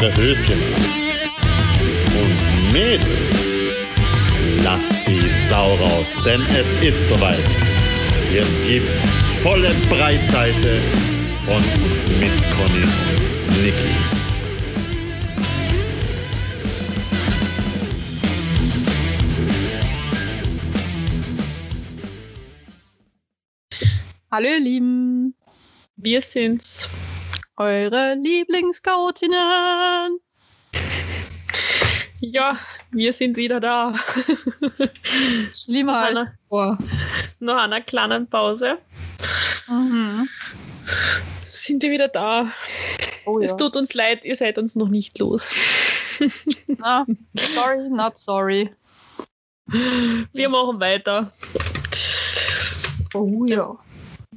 Eure Höschen an. Und Mädels, lasst die Sau raus, denn es ist soweit. Jetzt gibt's volle Breitseite von und mit Conny und Niki. Hallo ihr Lieben, Wir sind's. Eure Lieblingsscoutinnen. Ja, wir sind wieder da. Schlimmer als vor. Nach einer kleinen Pause Mhm. sind wir wieder da. Oh, Es ja. tut uns leid, ihr seid uns noch nicht los. Na, sorry, not sorry. Wir machen weiter. Oh ja.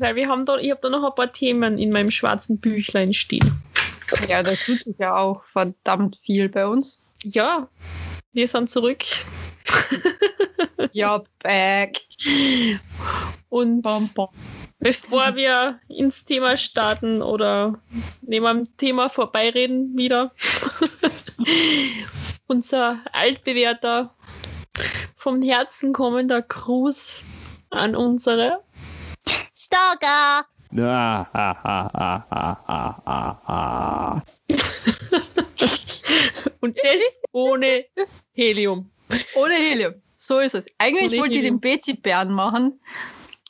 Weil wir haben da, ich habe da noch ein paar Themen in meinem schwarzen Büchlein stehen. Ja, das tut sich ja auch verdammt viel bei uns. Ja, wir sind zurück. Ja, back. Und Bam, bam. bevor wir ins Thema starten oder neben am Thema vorbeireden wieder, unser altbewährter, vom Herzen kommender Gruß an unsere Stalker. Ah, ah, ah, ah, ah, ah, ah, ah. und das ohne Helium. Ohne Helium. So ist es. Eigentlich Ohne wollte ich den Helium. Betsy-Bären machen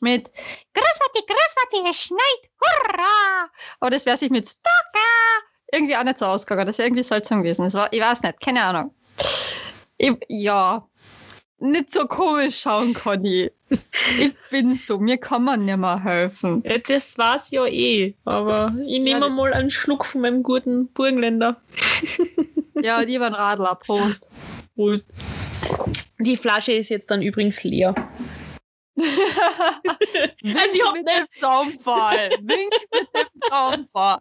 mit Großwatti, Großwatti, es schneit, hurra! Aber das wäre sich mit Stalker irgendwie auch nicht so ausgegangen. Das wäre irgendwie seltsam gewesen. Das war, ich weiß nicht, keine Ahnung. Ich, ja, nicht so komisch schauen, Conny. Ich bin so, mir kann man nicht mehr helfen. Ja, das war's ja eh, aber ich nehme das- mal einen Schluck von meinem guten Burgenländer. Ja, die waren Radler, Prost. Prost. Die Flasche ist jetzt dann übrigens leer. Also ich hab mit dem Zaunfall. Wink mit dem Zaunfall.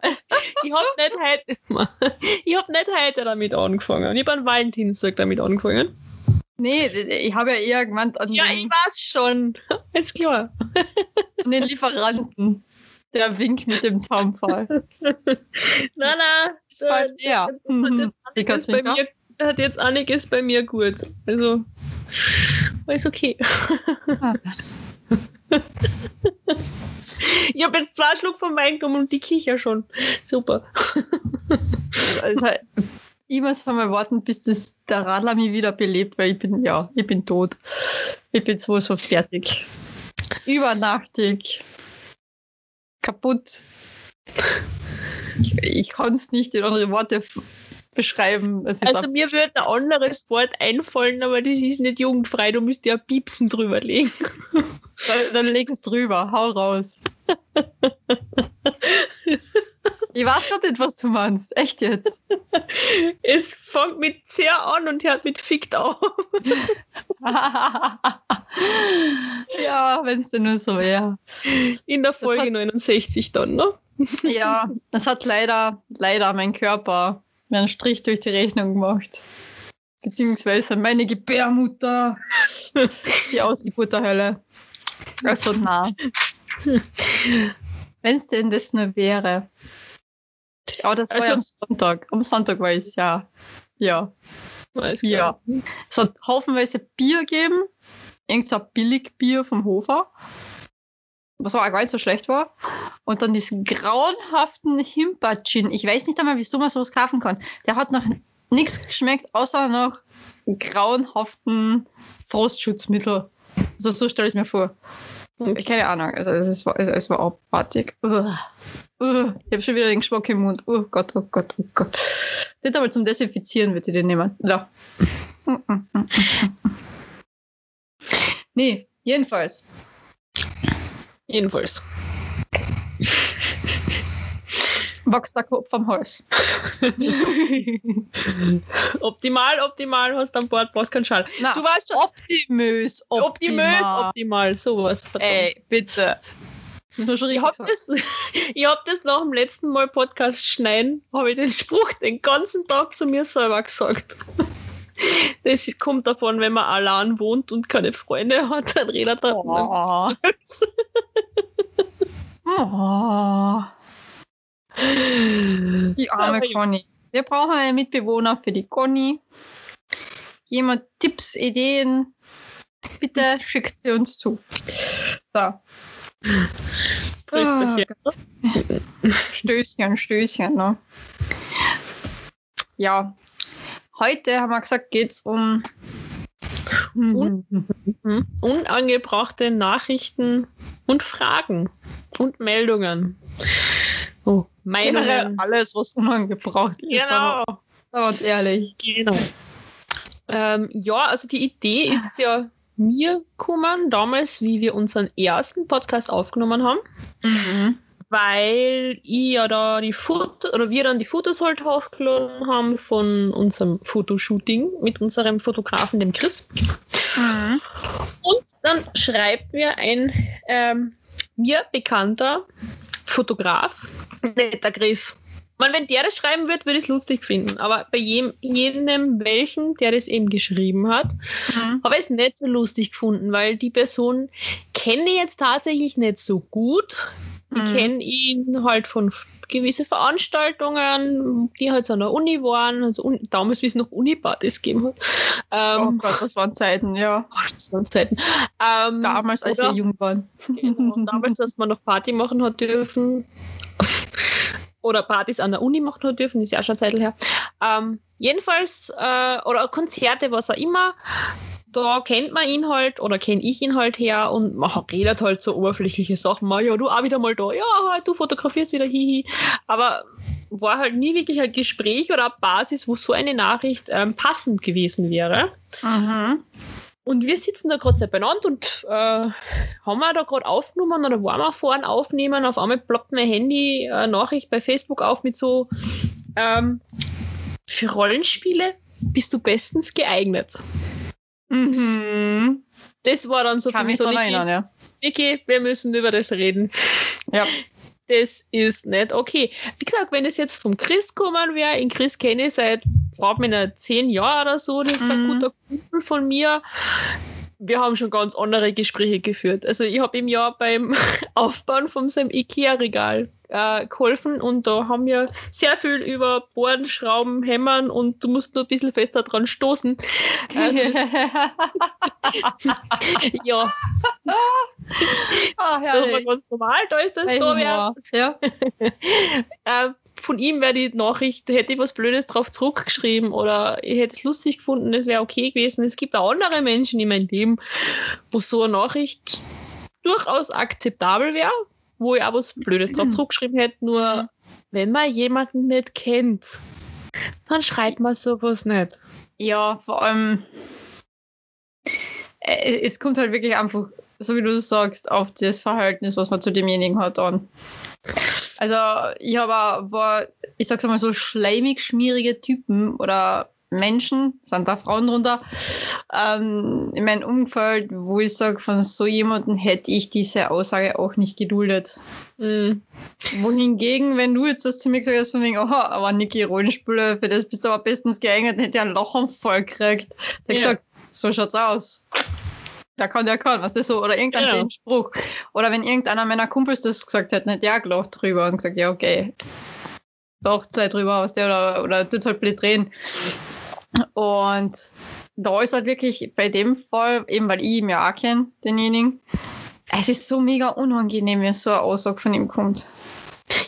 Ich hab nicht heute, ich hab nicht heute damit angefangen. Ich hab am Valentinstag damit angefangen. Nee, ich habe ja eher gemeint an, Ja, ich weiß schon. Ist klar. an den Lieferanten. Der Wink mit dem Zaunfall. Nein, nein. Ist bald äh, das hat Mhm. zinker. mir, hat jetzt einiges bei mir gut. Also, ist okay. Ich habe jetzt zwei Schluck vom Wein genommen und die Kicher schon. Super. Also, ich muss einmal warten, bis das, der Radler mich wieder belebt, weil ich bin, ja, ich bin tot. Ich bin sowas von fertig. Übernachtig. Kaputt. Ich, ich kann es nicht in andere Worte beschreiben. Also mir würde ein anderes Wort einfallen, aber das ist nicht jugendfrei. Du müsst ja Piepsen drüber legen. Dann, dann leg es drüber, hau raus. ich weiß gerade nicht, was du meinst. Echt jetzt. Es fängt mit sehr an und hört mit fickt auf. ja, wenn es denn nur so wäre. In der Folge hat- 69 dann, ne? Ja, das hat leider, leider mein Körper mir einen Strich durch die Rechnung gemacht. Beziehungsweise meine Gebärmutter. Die Ausgeburt der Hölle. Also na. Wenn es denn das nur wäre. Ja, das war Also- ja am Sonntag. Am Sonntag war es ja. Ja. Ja. Es hat haufenweise Bier gegeben. Irgend so ein Billigbier vom Hofer. Was auch gar nicht so schlecht war. Und dann diesen grauenhaften Himba-Gin. Ich weiß nicht einmal, wieso man sowas kaufen kann. Der hat noch nichts geschmeckt, außer noch grauenhaften Frostschutzmittel. Also so stelle ich es mir vor. Keine Ahnung. Also es war, also es war abartig. Uah. Uah. Ich habe schon wieder den Geschmack im Mund. Oh Gott, oh Gott, oh Gott. Nicht einmal zum Desinfizieren wird ich den nehmen. Ja. nee, jedenfalls. Jedenfalls. Wächst der Kopf am Hals. Optimal, optimal, hast am Bord, brauchst keinen Schal. Na, Du warst schon optimös, optimös, optimal. optimal, sowas. verdammt. Ey, bitte. Ich richtig hab, das, ich hab das nach dem letzten Mal Podcast schneiden, habe ich den Spruch den ganzen Tag zu mir selber gesagt. Das kommt davon, wenn man allein wohnt und keine Freunde hat, dann redet er Oh. selbst. Oh. Die arme. Conny. Wir brauchen einen Mitbewohner für die Conny. Jemand Tipps, Ideen? Bitte schickt sie uns zu. So, Prösterchen. Stößchen, Stößchen. Ne? Ja, heute haben wir gesagt, geht es um. Und- Mhm. Unangebrachte Nachrichten und Fragen und Meldungen. Oh, Generell Meinungen. alles, was unangebracht ist. Genau. Aber, aber uns ehrlich. Genau. Ähm, ja, also die Idee ist ja mir gekommen, damals, wie wir unseren ersten Podcast aufgenommen haben, Mhm. weil ich ja da die Fotos, oder wir dann die Fotos halt hochgeladen haben von unserem Fotoshooting mit unserem Fotografen, dem Chris. Mhm. Und dann schreibt mir ein ähm, mir bekannter Fotograf, netter Chris. Man, wenn der das schreiben wird, würde ich es lustig finden. Aber bei jedem, jedem welchen, der das eben geschrieben hat, Mhm. habe ich es nicht so lustig gefunden, weil die Person kenne ich jetzt tatsächlich nicht so gut. Ich Mhm. kenne ihn halt von gewissen Veranstaltungen, die halt so an der Uni waren, also un damals, wie es noch Uni-Partys gegeben hat. Oh Ähm, Gott, das waren Zeiten, ja. oh, das waren Zeiten. Ähm, Damals, als oder- wir jung waren. Genau, und damals, dass man noch Party machen hat dürfen. Oder Partys an der Uni machen hat dürfen, ist ja auch schon eine Zeit her. Ähm, jedenfalls, äh, oder Konzerte, was auch immer, da kennt man ihn halt oder kenne ich ihn halt her und man redet halt so oberflächliche Sachen. Mal, ja, du auch wieder mal da, ja, du fotografierst wieder, hihi. Aber war halt nie wirklich ein Gespräch oder eine Basis, wo so eine Nachricht ähm, passend gewesen wäre. Mhm. Und wir sitzen da gerade beieinander und äh, haben wir da gerade aufgenommen oder waren wir vorhin aufnehmen. Auf einmal ploppt mein Handy äh, Nachricht bei Facebook auf mit so ähm, für Rollenspiele bist du bestens geeignet. Mhm. Das war dann so Kann mich so, daran erinnern, ja. Niki, wir müssen über das reden. Ja. Das ist nicht okay. Wie gesagt, wenn es jetzt vom Chris kommen wäre, in Chris kenne ich seit, frag mich zehn Jahren oder so, das ist ein Mhm. guter Kumpel von mir. Wir haben schon ganz andere Gespräche geführt. Also ich habe ihm ja beim Aufbauen von seinem Ikea-Regal äh, geholfen und da haben wir sehr viel über Bohren, Schrauben, Hämmern und du musst nur ein bisschen fester dran stoßen. Also ja, ah, das war ganz normal, da ist das Humor. Ja. äh, von ihm wäre die Nachricht, hätte ich was Blödes drauf zurückgeschrieben oder ich hätte es lustig gefunden, das wäre okay gewesen. Es gibt auch andere Menschen in meinem Leben, wo so eine Nachricht durchaus akzeptabel wäre, wo ich auch was Blödes drauf zurückgeschrieben hätte. Nur wenn man jemanden nicht kennt, dann schreibt man sowas nicht. ja, vor allem, äh, es kommt halt wirklich einfach, so wie du sagst, auf das Verhältnis, was man zu demjenigen hat, an. Also, ich habe war, ich sag's mal so, schleimig schmierige Typen oder Menschen, sind da Frauen drunter, ähm, in meinem Umfeld, wo ich sage, von so jemandem hätte ich diese Aussage auch nicht geduldet. Mhm. Wohingegen, wenn du jetzt das zu mir gesagt hast, von wegen, aha, aber Niki Rollenspieler, für das bist du aber bestens geeignet, hätte er einen Lachanfall gekriegt. Der Ja. gesagt, so schaut's aus. Der kann, der kann, was das so, oder irgendein blöden Spruch. Oder wenn irgendeiner meiner Kumpels das gesagt hätte, der auch gelacht drüber und gesagt, ja, okay. Lacht halt drüber, was der, oder, oder tut's halt blöd drehen. Und da ist halt wirklich bei dem Fall, eben weil ich ihn ja auch kenne, denjenigen, es ist so mega unangenehm, wenn so eine Aussage von ihm kommt.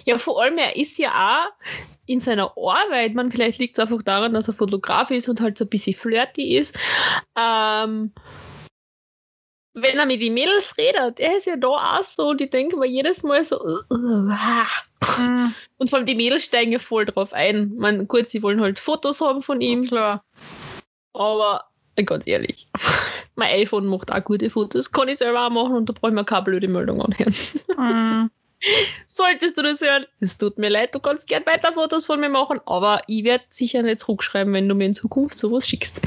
Ja, vor allem, er ist ja auch in seiner Arbeit, man, vielleicht liegt es einfach daran, dass er Fotograf ist und halt so ein bisschen flirty ist. Ähm, wenn er mit den Mädels redet, er ist ja da auch so, die denken mir jedes Mal so, "Uh, uh, ah." Mhm. und vor allem die Mädels steigen ja voll drauf ein. Man, gut, sie wollen halt Fotos haben von ihm, Klar. aber ganz ehrlich, mein iPhone macht auch gute Fotos, kann ich selber auch machen und da brauche ich mir keine blöde Meldung anhören. Mhm. Solltest du das hören, es tut mir leid, du kannst gern weiter Fotos von mir machen, aber ich werde sicher nicht zurückschreiben, wenn du mir in Zukunft sowas schickst.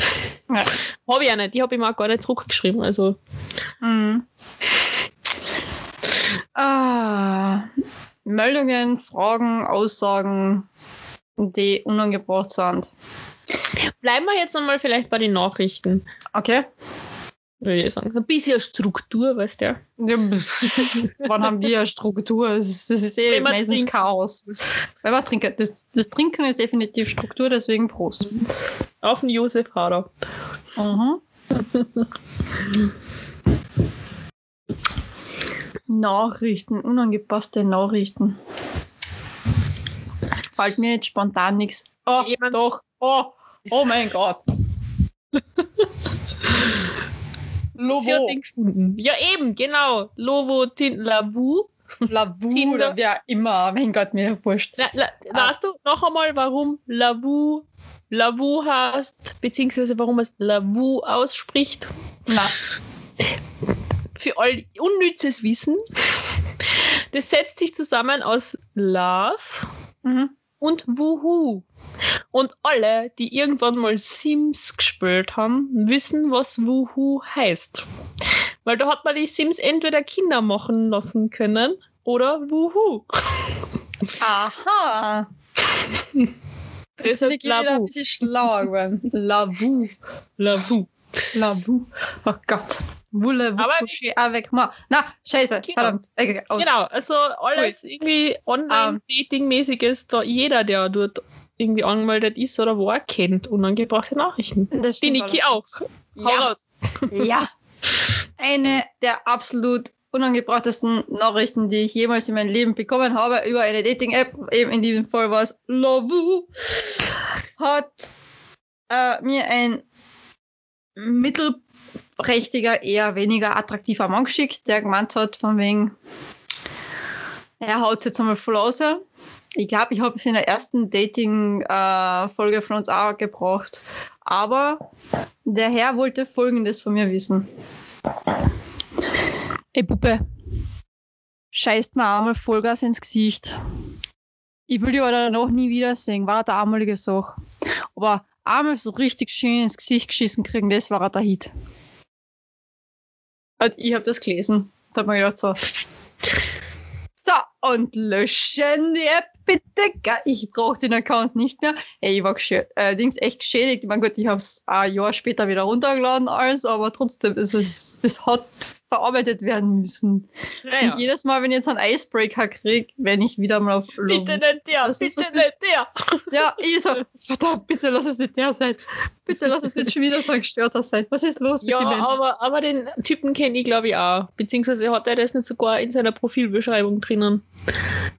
Ja. habe ich ja nicht, ich habe ihm auch gar nicht zurückgeschrieben. Also, Mhm. Ah, Meldungen, Fragen, Aussagen, die unangebracht sind. bleiben wir jetzt einmal vielleicht bei den Nachrichten. Okay. Würde ich sagen. Ein bisschen Struktur, weißt du. Ja, Wann haben wir eine Struktur? Das ist, das ist eh meistens trinkt. Chaos. Wenn man trinken. Das, das Trinken ist definitiv Struktur, deswegen Prost. Auf den Josef Hader. Mhm. Nachrichten, unangepasste Nachrichten. Fällt mir jetzt spontan nichts. Oh, Jemand- doch. Oh, oh mein Gott. Lovo, gefunden. Ja, eben, genau. Lovo Tin Lavu. Lavu Tinder. oder wer immer. Mein Gott, mir wurscht. Na, la, Ah. Weißt du noch einmal, warum Lavu Lavu heißt, beziehungsweise warum es Lavu ausspricht? Na, Für all unnützes Wissen. Das setzt sich zusammen aus Love mhm. und Wuhu. Und alle, die irgendwann mal Sims gespielt haben, wissen, was Wuhu heißt. Weil da hat man die Sims entweder Kinder machen lassen können oder Wuhu. Aha. Das ist wirklich wieder ein bisschen schlauer geworden. Lavu. Lavu. Lavu. Oh Gott. Voulez-vous coucher avec moi? Na, scheiße. Genau. Verdammt. Okay. Genau, also alles irgendwie Ähm. Online-Dating-mäßiges, da jeder, der dort irgendwie angemeldet ist oder war, kennt unangebrachte Nachrichten. Das Die Niki auch. Ja. Ja. Eine der absolut unangebrachtesten Nachrichten, die ich jemals in meinem Leben bekommen habe über eine Dating-App, eben in diesem Fall war es Lavu, hat äh, mir ein mittelprächtiger, eher weniger attraktiver Mann geschickt, der gemeint hat, von wegen, er haut jetzt einmal voll raus. Ich glaube, ich habe es in der ersten Dating-Folge von uns auch gebracht. Aber der Herr wollte Folgendes von mir wissen. Ey, Puppe, scheißt mir einmal Vollgas ins Gesicht. Ich will dich aber danach nie wiedersehen, war der einmalige Sache. Aber einmal so richtig schön ins Gesicht geschissen kriegen, das war der Hit. Und ich habe das gelesen. Da hab mir gedacht so. So, und löschen die App bitte. Gell? Ich brauche den Account nicht mehr. Ey, ich war äh, Dings echt geschädigt. Ich mein Gott, ich habe es ein Jahr später wieder runtergeladen, alles, aber trotzdem ist es, das hat verarbeitet werden müssen. Naja. Und jedes Mal, wenn ich jetzt einen Icebreaker kriege, wenn ich wieder mal auf Love- Bitte nicht der, bitte nicht der. Ja, ich so, verdammt, bitte lass es nicht der sein. Bitte lass es nicht schon wieder so ein Gestörter sein. Was ist los mit Ja, dem Menschen? aber, aber den Typen kenne ich glaube ich auch. Beziehungsweise hat er das nicht sogar in seiner Profilbeschreibung drinnen.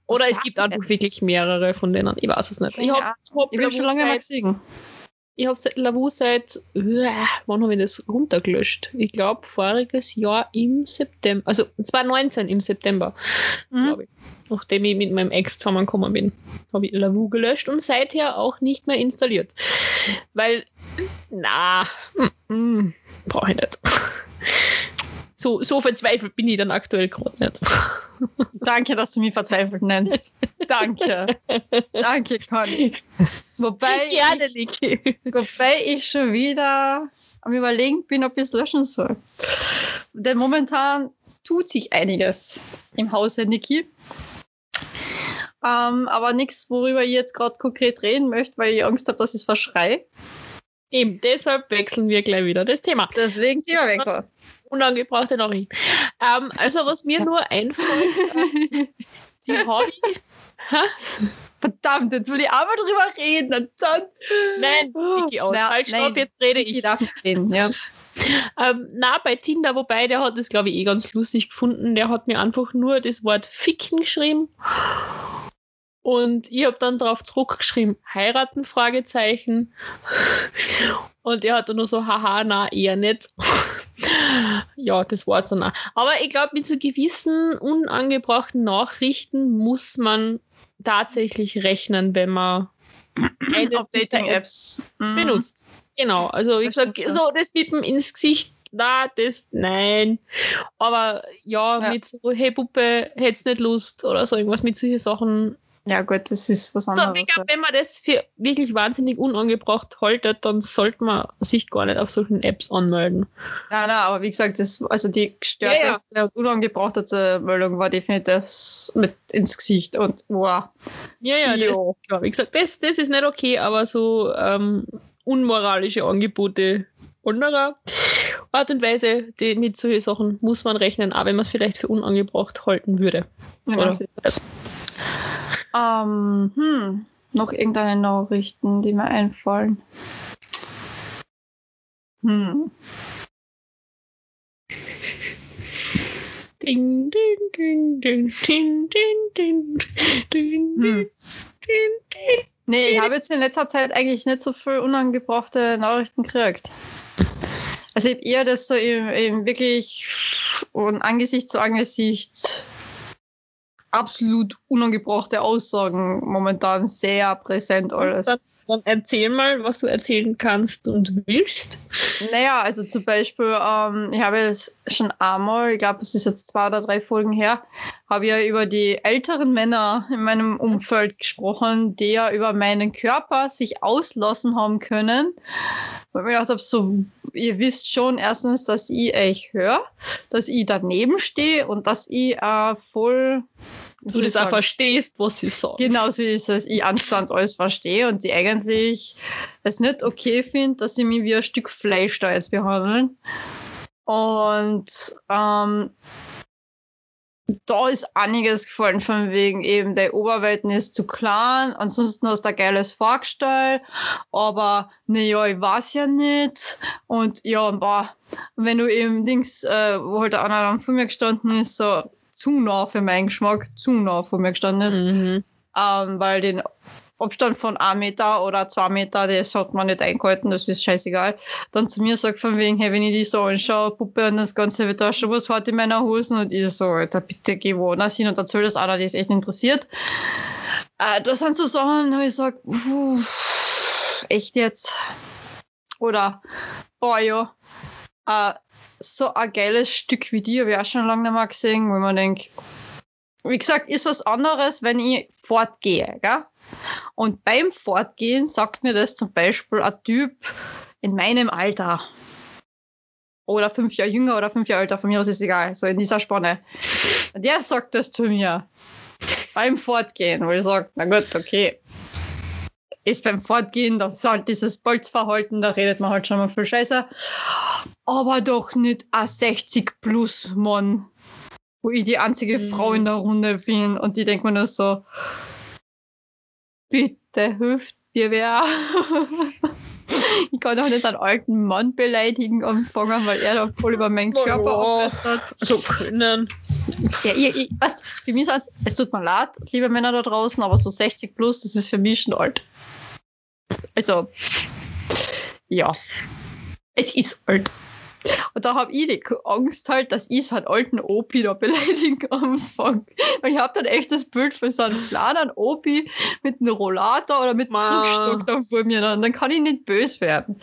Oder Was es gibt ich einfach wirklich mehrere von denen. Ich weiß es nicht. Ich habe Ahnung. hab Ich bin schon lange mal gesehen. Ich habe Lavu seit, wann habe ich das runtergelöscht? Ich glaube, voriges Jahr im September, also 2019 im September, Mhm. glaube ich. Nachdem ich mit meinem Ex zusammengekommen bin, habe ich Lavu gelöscht und seither auch nicht mehr installiert. Weil, na, mm, mm, brauche ich nicht. So, so verzweifelt bin ich dann aktuell gerade nicht. Danke, dass du mich verzweifelt nennst. Danke. Danke, Conny. Wobei, Gerne, ich, Niki. wobei ich schon wieder am Überlegen bin, ob ich es löschen soll. Denn momentan tut sich einiges im Hause Niki. Ähm, aber nichts, worüber ich jetzt gerade konkret reden möchte, weil ich Angst habe, dass ich es verschrei. Eben, deshalb wechseln wir gleich wieder das Thema. Deswegen Themawechsel. Unangebrachte Nachrichten. Ähm, also, was mir nur einfällt, äh, die Hobby. Verdammt, jetzt will ich auch mal drüber reden. Nein, Niki aus. Na, halt, stopp, nein, jetzt rede Ich ich. darf nicht reden, ja. Ähm, na, bei Tinder, wobei, der hat das, glaube ich, eh ganz lustig gefunden. Der hat mir einfach nur das Wort Ficken geschrieben. Und ich habe dann darauf zurückgeschrieben, heiraten, Fragezeichen. Und er hat dann nur so, haha, na, eher nicht. Ja, das war's dann auch. Aber ich glaube, mit so gewissen unangebrachten Nachrichten muss man tatsächlich rechnen, wenn man Auf Dating-Apps. Mhm. benutzt. Genau, also stimmt, ja. so das dem ins Gesicht, na, das, nein. Aber ja, Ja. mit so, hey Puppe, hättest nicht Lust oder so irgendwas mit solchen Sachen. Ja, gut, das ist was So, anderes. ich glaube, wenn man das für wirklich wahnsinnig unangebracht haltet, dann sollte man sich gar nicht auf solchen Apps anmelden. Nein, nein, aber wie gesagt, das, also die gestörteste und unangebrachteste Meldung war definitiv das mit ins Gesicht und wow. Ja, ja, das, Jo. klar. Wie gesagt, das, das ist nicht okay, aber so ähm, unmoralische Angebote anderer. Art und Weise, die, mit solchen Sachen muss man rechnen, auch wenn man es vielleicht für unangebracht halten würde. Oder? Ähm, hm, noch irgendeine Nachrichten, die mir einfallen. Hm. Ding, ding, ding, ding, ding, ding, ding, ding, Hm. ding, ding. Nee, ich habe jetzt in letzter Zeit eigentlich nicht so viel unangebrachte Nachrichten gekriegt. Also ich habe eher das so im, im wirklich von Angesicht zu Angesicht absolut unangebrachte Aussagen momentan sehr präsent alles. Dann, dann erzähl mal, was du erzählen kannst und willst. Naja, also zum Beispiel, ähm, ich habe es schon einmal, ich glaube, es ist jetzt zwei oder drei Folgen her, habe ich ja über die älteren Männer in meinem Umfeld gesprochen, die ja über meinen Körper sich auslassen haben können. Weil ich mir gedacht habe, so, ihr wisst schon erstens, dass ich euch höre, dass ich daneben stehe und dass ich äh, voll. Du das auch verstehst, was sie sagen. Genau so ist es. Ich anstand alles verstehe und sie eigentlich es nicht okay finde, dass sie mich wie ein Stück Fleisch da jetzt behandeln. Und ähm, da ist einiges gefallen von wegen eben, der Oberweiten ist zu klein, ansonsten hast du ein geiles Fahrgestell, aber naja, ich weiß ja nicht. Und ja, boah, wenn du eben Dings, äh, wo halt einer dann vor mir gestanden ist, so zu nah für meinen Geschmack, zu nah vor mir gestanden ist, Mhm. ähm, weil den Abstand von 1 Meter oder 2 Meter, das hat man nicht eingehalten, das ist scheißegal. Dann zu mir sagt von wegen, hey, wenn ich die so anschaue, Puppe und das Ganze wird da schon was hat in meiner Hosen und ich so, Alter, bitte geh woanders hin und erzähl das einer, die es echt interessiert. Äh, das sind so Sachen, wo ich sage, echt jetzt? Oder, boah, ja, äh, so ein geiles Stück wie die habe ich auch schon lange nicht mehr gesehen, wo man denkt, wie gesagt, ist was anderes, wenn ich fortgehe. Gell? Und beim Fortgehen sagt mir das zum Beispiel ein Typ in meinem Alter. Oder fünf Jahre jünger oder fünf Jahre älter, von mir aus ist egal, so in dieser Spanne. Der sagt das zu mir. Beim Fortgehen, wo ich sage, na gut, okay. Ist beim Fortgehen, das ist halt dieses Bolzverhalten, da redet man halt schon mal viel Scheiße. Aber doch nicht ein 60 plus Mann, wo ich die einzige Mhm. Frau in der Runde bin und die denkt mir nur so, bitte hilft mir wer. ich kann doch nicht einen alten Mann beleidigen anfangen, weil er da voll über meinen Körper ja. ablästert. So können. Ja, ich, ich, was, für mich ist, es tut mir leid, liebe Männer da draußen, aber so 60 plus, das ist für mich schon alt. Also, ja. Es ist alt. Und da habe ich die Angst halt, dass ich so einen alten Opi da beleidigen anfange. Weil ich habe dann echt das Bild von so einem kleinen Opi mit einem Rollator oder mit einem. Krückstock da vor mir. Und dann kann ich nicht böse werden.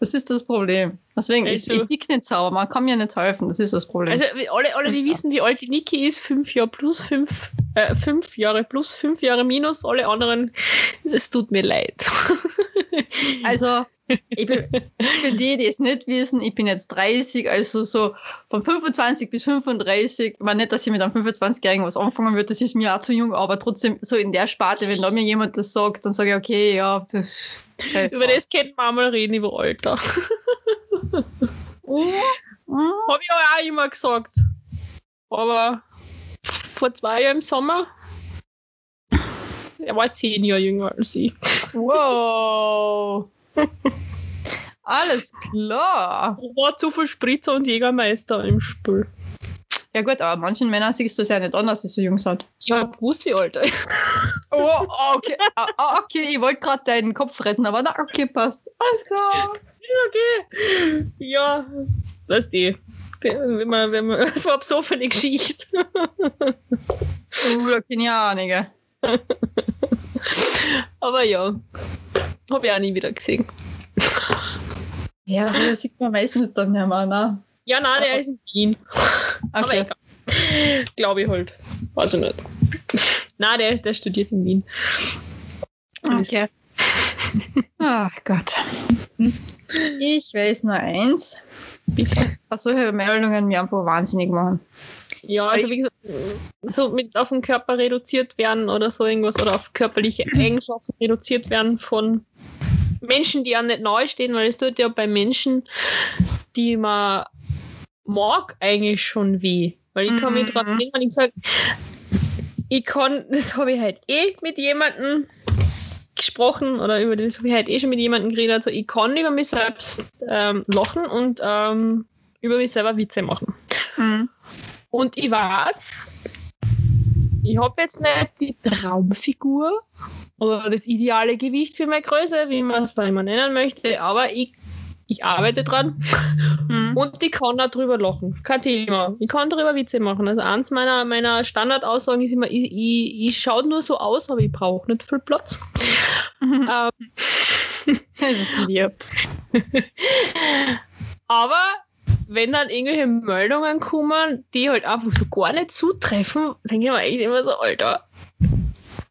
Das ist das Problem. Deswegen, ich, Also- ich dick nicht sauber, man kann mir nicht helfen, das ist das Problem. Also alle, alle, die wissen, wie alt die Niki ist, fünf Jahre plus fünf, äh, fünf Jahre plus fünf Jahre minus, alle anderen, es tut mir leid. Also, ich bin, für die, die es nicht wissen, ich bin jetzt 30, also so von 25 bis 35. Ich meine nicht, dass ich mit einem 25-Jährigen was anfangen würde, das ist mir auch zu jung, aber trotzdem so in der Sparte, wenn da mir jemand das sagt, dann sage ich, okay, ja, das. Über das könnten wir mal reden, über Alter. Mhm. Habe ich auch immer gesagt. Aber vor zwei Jahren im Sommer, er war zehn Jahre jünger als ich. Wow. Alles klar. War zu viel Spritzer und Jägermeister im Spiel. Ja gut, aber manchen Männern siehst du es ja nicht an, dass sie so jung sind. Ich hab gewusst, wie alt er ist. Oh, okay. Ah, ah, okay, ich wollte gerade deinen Kopf retten, aber na, okay, passt. Alles klar. Okay. Ja, weißt du, wenn man, wenn man, das war so eine Geschichte. Uh, da kenne ich auch einige. Aber ja, habe ich auch nie wieder gesehen. Ja, das sieht man meistens dann nicht mehr, ne? Ja, nein, der ist in Wien. Okay. Glaube ich halt. Weiß ich nicht. Nein, der, der studiert in Wien. Okay. Ach Gott. Ich weiß nur eins. Bitte. Solche Meldungen mir einfach wahnsinnig machen. Ja, also wie gesagt, so mit auf den Körper reduziert werden oder so irgendwas oder auf körperliche Eigenschaften reduziert werden von Menschen, die ja nicht neu stehen, weil es tut ja bei Menschen, die man mag, eigentlich schon weh. Weil ich kann mich Mhm. daran erinnern, ich gesagt, ich kann, das habe ich halt eh mit jemandem gesprochen oder über das habe ich halt eh schon mit jemandem geredet. Also ich kann über mich selbst ähm, lachen und ähm, über mich selber Witze machen. Mhm. Und ich weiß, ich habe jetzt nicht die Traumfigur oder das ideale Gewicht für meine Größe, wie man es da immer nennen möchte, aber ich, ich arbeite dran Mhm. und ich kann auch drüber lachen. Kein Thema. Ich kann drüber Witze machen. Also eins meiner, meiner Standardaussagen ist immer, ich, ich, ich schaue nur so aus, aber ich brauche nicht viel Platz. Mhm. Ähm, Das ist lieb. Aber wenn dann irgendwelche Meldungen kommen, die halt einfach so gar nicht zutreffen, denke ich mir echt immer so, Alter,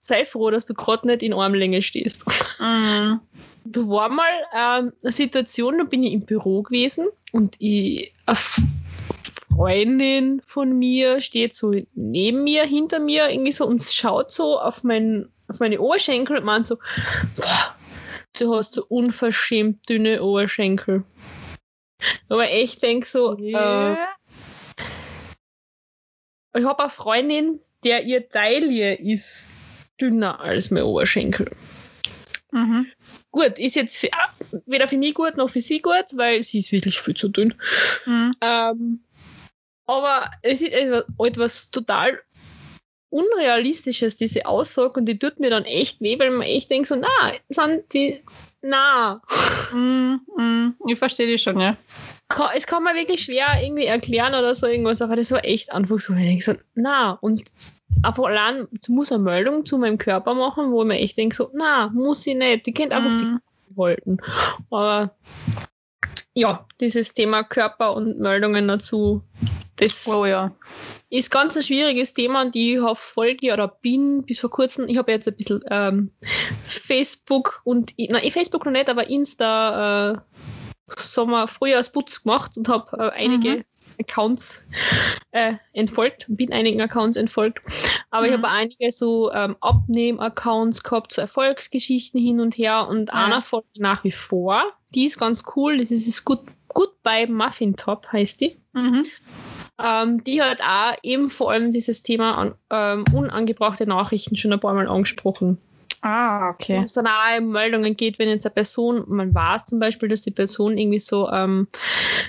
sei froh, dass du gerade nicht in Armlänge stehst. Mhm. Da war mal ähm, eine Situation, da bin ich im Büro gewesen und ich, eine Freundin von mir steht so neben mir, hinter mir, irgendwie so und schaut so auf, mein, auf meine Oberschenkel und meint so, boah, du hast so unverschämt dünne Oberschenkel. Aber echt denk so, äh, ich habe eine Freundin, der ihr Taille ist dünner als mein Oberschenkel. Mhm. Gut, ist jetzt für, ah, weder für mich gut noch für sie gut, weil sie ist wirklich viel zu dünn. Mhm. Ähm, aber es ist etwas, total Unrealistisches, diese Aussage, und die tut mir dann echt weh, weil man echt denkt so, na, sind die, na. Mhm. Ich verstehe dich schon, ja. Es kann man wirklich schwer irgendwie erklären oder so irgendwas, aber das war echt einfach so, wenn ich so, na, und allein, muss eine Meldung zu meinem Körper machen, wo ich mir echt denke so, na, muss ich nicht, die kennt einfach die Mhm. wollten. Aber ja, dieses Thema Körper und Meldungen dazu, das Oh ja. ist ganz ein schwieriges Thema und ich verfolge oder bin bis vor kurzem, ich habe jetzt ein bisschen ähm, Facebook und, nein, Facebook noch nicht, aber Insta äh, Sommer, Frühjahrsputz gemacht und habe äh, einige Mhm. Accounts äh, entfolgt, bin einigen Accounts entfolgt. Aber ich Mhm. habe einige so ähm, Abnehm-Accounts gehabt, so Erfolgsgeschichten hin und her und Ah. einer folgt nach wie vor. Die ist ganz cool, das ist das Good, Goodbye Muffin Top, heißt die. Mhm. Ähm, die hat auch eben vor allem dieses Thema an, ähm, unangebrachte Nachrichten schon ein paar Mal angesprochen. Ah, okay. es dann auch um Meldungen geht, wenn jetzt eine Person, man weiß zum Beispiel, dass die Person irgendwie so ähm,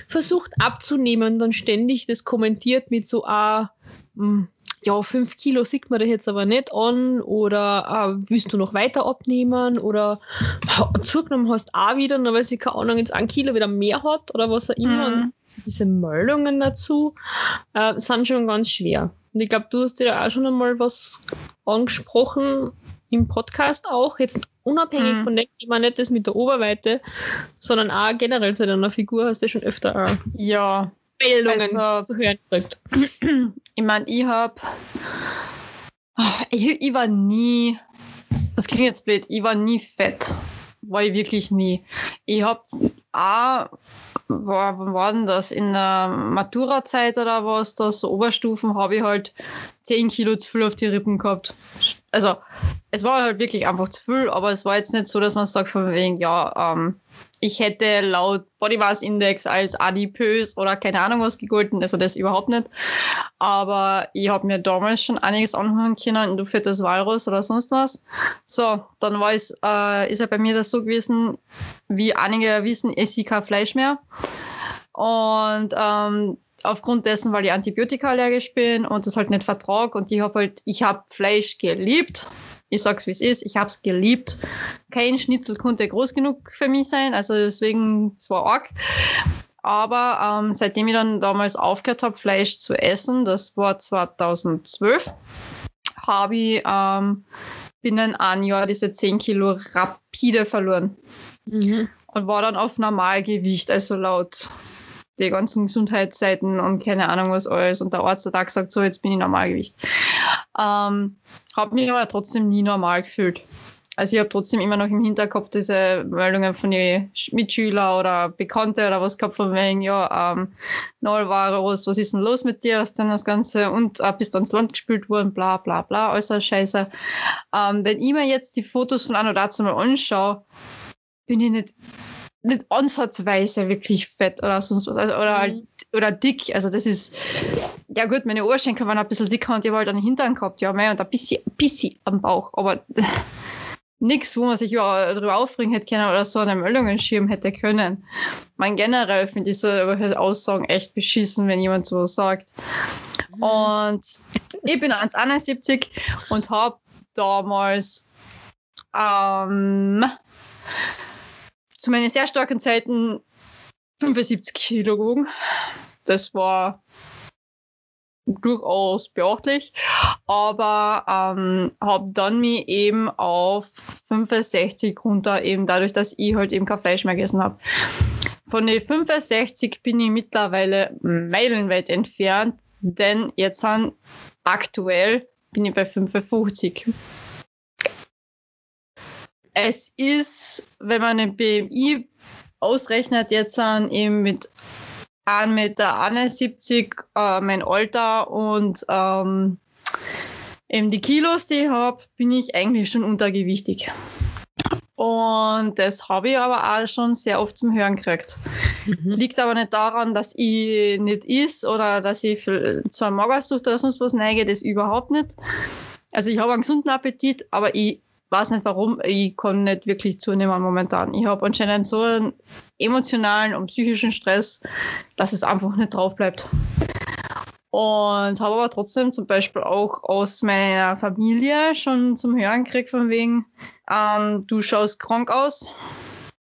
versucht abzunehmen, dann ständig das kommentiert mit so, ah, mh, ja, fünf Kilo sieht man das jetzt aber nicht an oder ah, willst du noch weiter abnehmen oder zugenommen hast auch wieder, nur weil sie keine Ahnung jetzt ein Kilo wieder mehr hat oder was auch immer. Mhm. Und diese Meldungen dazu äh, sind schon ganz schwer. Und ich glaube, du hast dir da auch schon einmal was angesprochen im Podcast auch, jetzt unabhängig Mhm. von dem Thema, nicht das mit der Oberweite, sondern auch generell zu deiner Figur hast du schon öfter auch Ja, Meldungen Also- zu hören gekriegt. ich meine, ich hab. Ich, ich war nie. Das klingt jetzt blöd, ich war nie fett. War ich wirklich nie. Ich hab auch. War, wann war denn das? In der Matura-Zeit oder was, da so Oberstufen, habe ich halt 10 Kilo zu viel auf die Rippen gehabt. Also, es war halt wirklich einfach zu viel, aber es war jetzt nicht so, dass man sagt, von wegen, ja, ähm, ich hätte laut Body Mass Index als adipös oder keine Ahnung was gegolten, also das überhaupt nicht. Aber ich habe mir damals schon einiges anhören können, du fettes Walrus oder sonst was. So, dann war es, äh, ist ja bei mir das so gewesen, wie einige wissen, esse ich kein Fleisch mehr. Und ähm, aufgrund dessen, weil ich Antibiotika allergisch bin und das halt nicht vertrag und ich habe halt, ich habe Fleisch geliebt. Ich sag's wie es ist, ich hab's geliebt. Kein Schnitzel konnte groß genug für mich sein, also deswegen, es war arg. Aber ähm, seitdem ich dann damals aufgehört habe, Fleisch zu essen, das war 2012, habe ich ähm, binnen ein Jahr diese 10 Kilo rapide verloren Mhm. und war dann auf Normalgewicht, also laut die ganzen Gesundheitsseiten und keine Ahnung was alles. Und der Arzt hat auch gesagt, so, jetzt bin ich Normalgewicht. Ähm, habe mich aber trotzdem nie normal gefühlt. Also ich habe trotzdem immer noch im Hinterkopf diese Meldungen von den Mitschülern oder Bekannte oder was gehabt von wegen, ja, ähm, Nullvarus, was ist denn los mit dir? Was denn das Ganze? Und äh, bist ans Land gespült worden, bla bla bla, äußerst scheiße. Ähm, wenn ich mir jetzt die Fotos von Anno dazu mal anschaue, bin ich nicht nicht ansatzweise wirklich fett oder sonst was. Also, oder, halt, oder dick. Also das ist, ja gut, meine Oberschenkel waren ein bisschen dicker und ich habe halt einen Hintern gehabt, ja, mehr und ein bisschen, bisschen am Bauch. Aber nichts, wo man sich ja darüber aufregen hätte können oder so eine Meldungen schirmen hätte können. Man generell finde ich so Aussagen echt beschissen, wenn jemand so sagt. Und ich bin 1,71 und habe damals ähm, zu meinen sehr starken Zeiten 75 Kilo gewogen. Das war durchaus beachtlich, aber ähm, habe dann mich eben auf 65 runter, eben dadurch, dass ich halt eben kein Fleisch mehr gegessen habe. Von den 65 bin ich mittlerweile meilenweit entfernt, denn jetzt sind aktuell bin ich bei 55. Es ist, wenn man den BMI ausrechnet, jetzt sind eben mit 1,71 Meter äh, mein Alter und ähm, eben die Kilos, die ich habe, bin ich eigentlich schon untergewichtig. Und das habe ich aber auch schon sehr oft zum Hören gekriegt. Mhm. Liegt aber nicht daran, dass ich nicht is oder dass ich zu einer Magersucht oder sonst was neige, das überhaupt nicht. Also ich habe einen gesunden Appetit, aber ich weiß nicht warum, ich kann nicht wirklich zunehmen momentan. Ich habe anscheinend so einen emotionalen und psychischen Stress, dass es einfach nicht drauf bleibt. Und habe aber trotzdem zum Beispiel auch aus meiner Familie schon zum Hören gekriegt, von wegen, ähm, du schaust krank aus,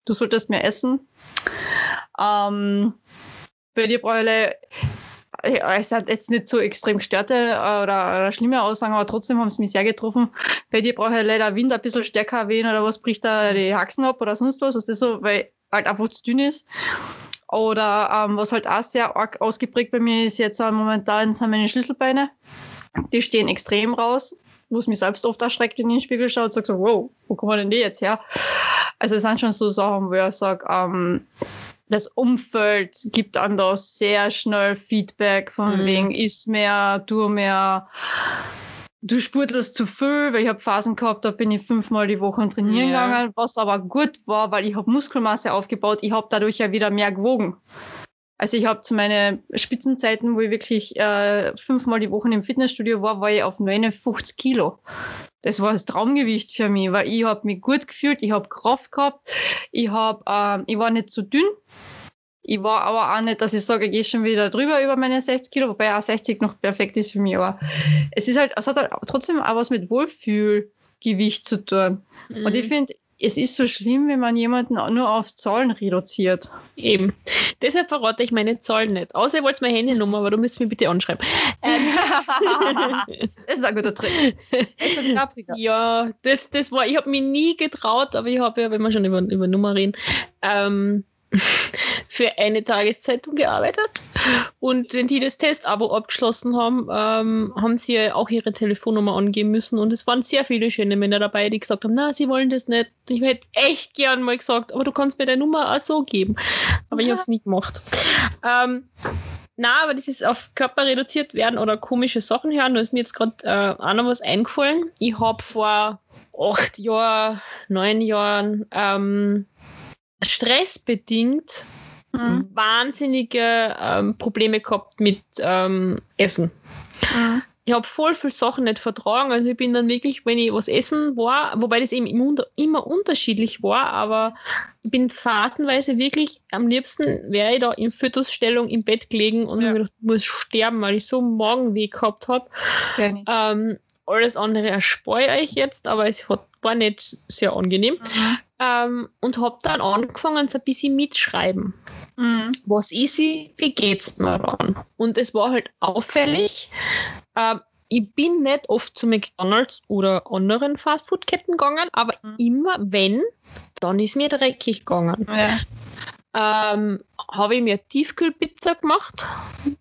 du solltest mehr essen. Ähm, bei dir brauche ich es hat jetzt nicht so extrem gestörte äh, oder, oder schlimme Aussagen, aber trotzdem haben sie mich sehr getroffen. Bei dir brauche ich leider Wind ein bisschen stärker wehen oder was bricht da die Haxen ab oder sonst was, was das so, weil halt einfach zu dünn ist. Oder ähm, was halt auch sehr arg ausgeprägt bei mir ist jetzt äh, momentan sind meine Schlüsselbeine. Die stehen extrem raus, wo es mich selbst oft erschreckt, wenn ich in den Spiegel schaue und sage so, wow, wo kommen denn die jetzt her? Also es sind schon so Sachen, wo ich sage, ähm, das Umfeld gibt dann da sehr schnell Feedback von mhm. wegen, ist mehr, tu mehr, du spurtelst zu viel, weil ich habe Phasen gehabt, da bin ich fünfmal die Woche trainieren ja. gegangen, was aber gut war, weil ich habe Muskelmasse aufgebaut, ich habe dadurch ja wieder mehr gewogen. Also ich habe zu meinen Spitzenzeiten, wo ich wirklich äh, fünfmal die Woche im Fitnessstudio war, war ich auf 59 Kilo. Das war das Traumgewicht für mich, weil ich habe mich gut gefühlt, ich habe Kraft gehabt, ich, hab, äh, ich war nicht zu dünn, ich war aber auch nicht, dass ich sage, ich gehe schon wieder drüber über meine 60 Kilo, wobei auch 60 noch perfekt ist für mich. Aber es ist halt, es hat halt trotzdem auch was mit Wohlfühlgewicht zu tun. Mhm. Und ich mhm. finde, es ist so schlimm, wenn man jemanden nur auf Zahlen reduziert. Eben. Deshalb verrate ich meine Zahlen nicht. Außer ihr wollt meine Handynummer, aber du müsst mich bitte anschreiben. Ähm. das ist ein guter Trick. ja, das, das war, ich habe mich nie getraut, aber ich habe ja, wenn wir schon über, über Nummer reden, ähm, für eine Tageszeitung gearbeitet. Und wenn die das Testabo abgeschlossen haben, ähm, haben sie auch ihre Telefonnummer angeben müssen. Und es waren sehr viele schöne Männer dabei, die gesagt haben, na, sie wollen das nicht. Ich hätte echt gern mal gesagt, aber du kannst mir deine Nummer auch so geben. Aber ja. ich habe es nicht gemacht. Ähm, na, aber das ist auf Körper reduziert werden oder komische Sachen hören. Da ist mir jetzt gerade äh, auch noch was eingefallen. Ich habe vor acht Jahren, neun Jahren ähm, stressbedingt mhm. wahnsinnige ähm, Probleme gehabt mit ähm, Essen. Mhm. Ich habe voll viele Sachen nicht vertragen. Also ich bin dann wirklich, wenn ich was essen war, wobei das eben immer unterschiedlich war, aber ich bin phasenweise wirklich, am liebsten wäre ich da in Fötusstellung im Bett gelegen und ja. gedacht, ich muss sterben, weil ich so Magenweh gehabt habe. Ähm, alles andere erspare ich jetzt, aber es hat, war nicht sehr angenehm. Mhm. Ähm, und habe dann angefangen, so ein bisschen mitschreiben. Mhm. Was ist sie? Wie geht's mir dann? Und es war halt auffällig. Ähm, ich bin nicht oft zu McDonalds oder anderen Fastfood-Ketten gegangen, aber mhm. immer wenn, dann ist mir dreckig gegangen. Ja ähm, habe ich mir Tiefkühlpizza gemacht.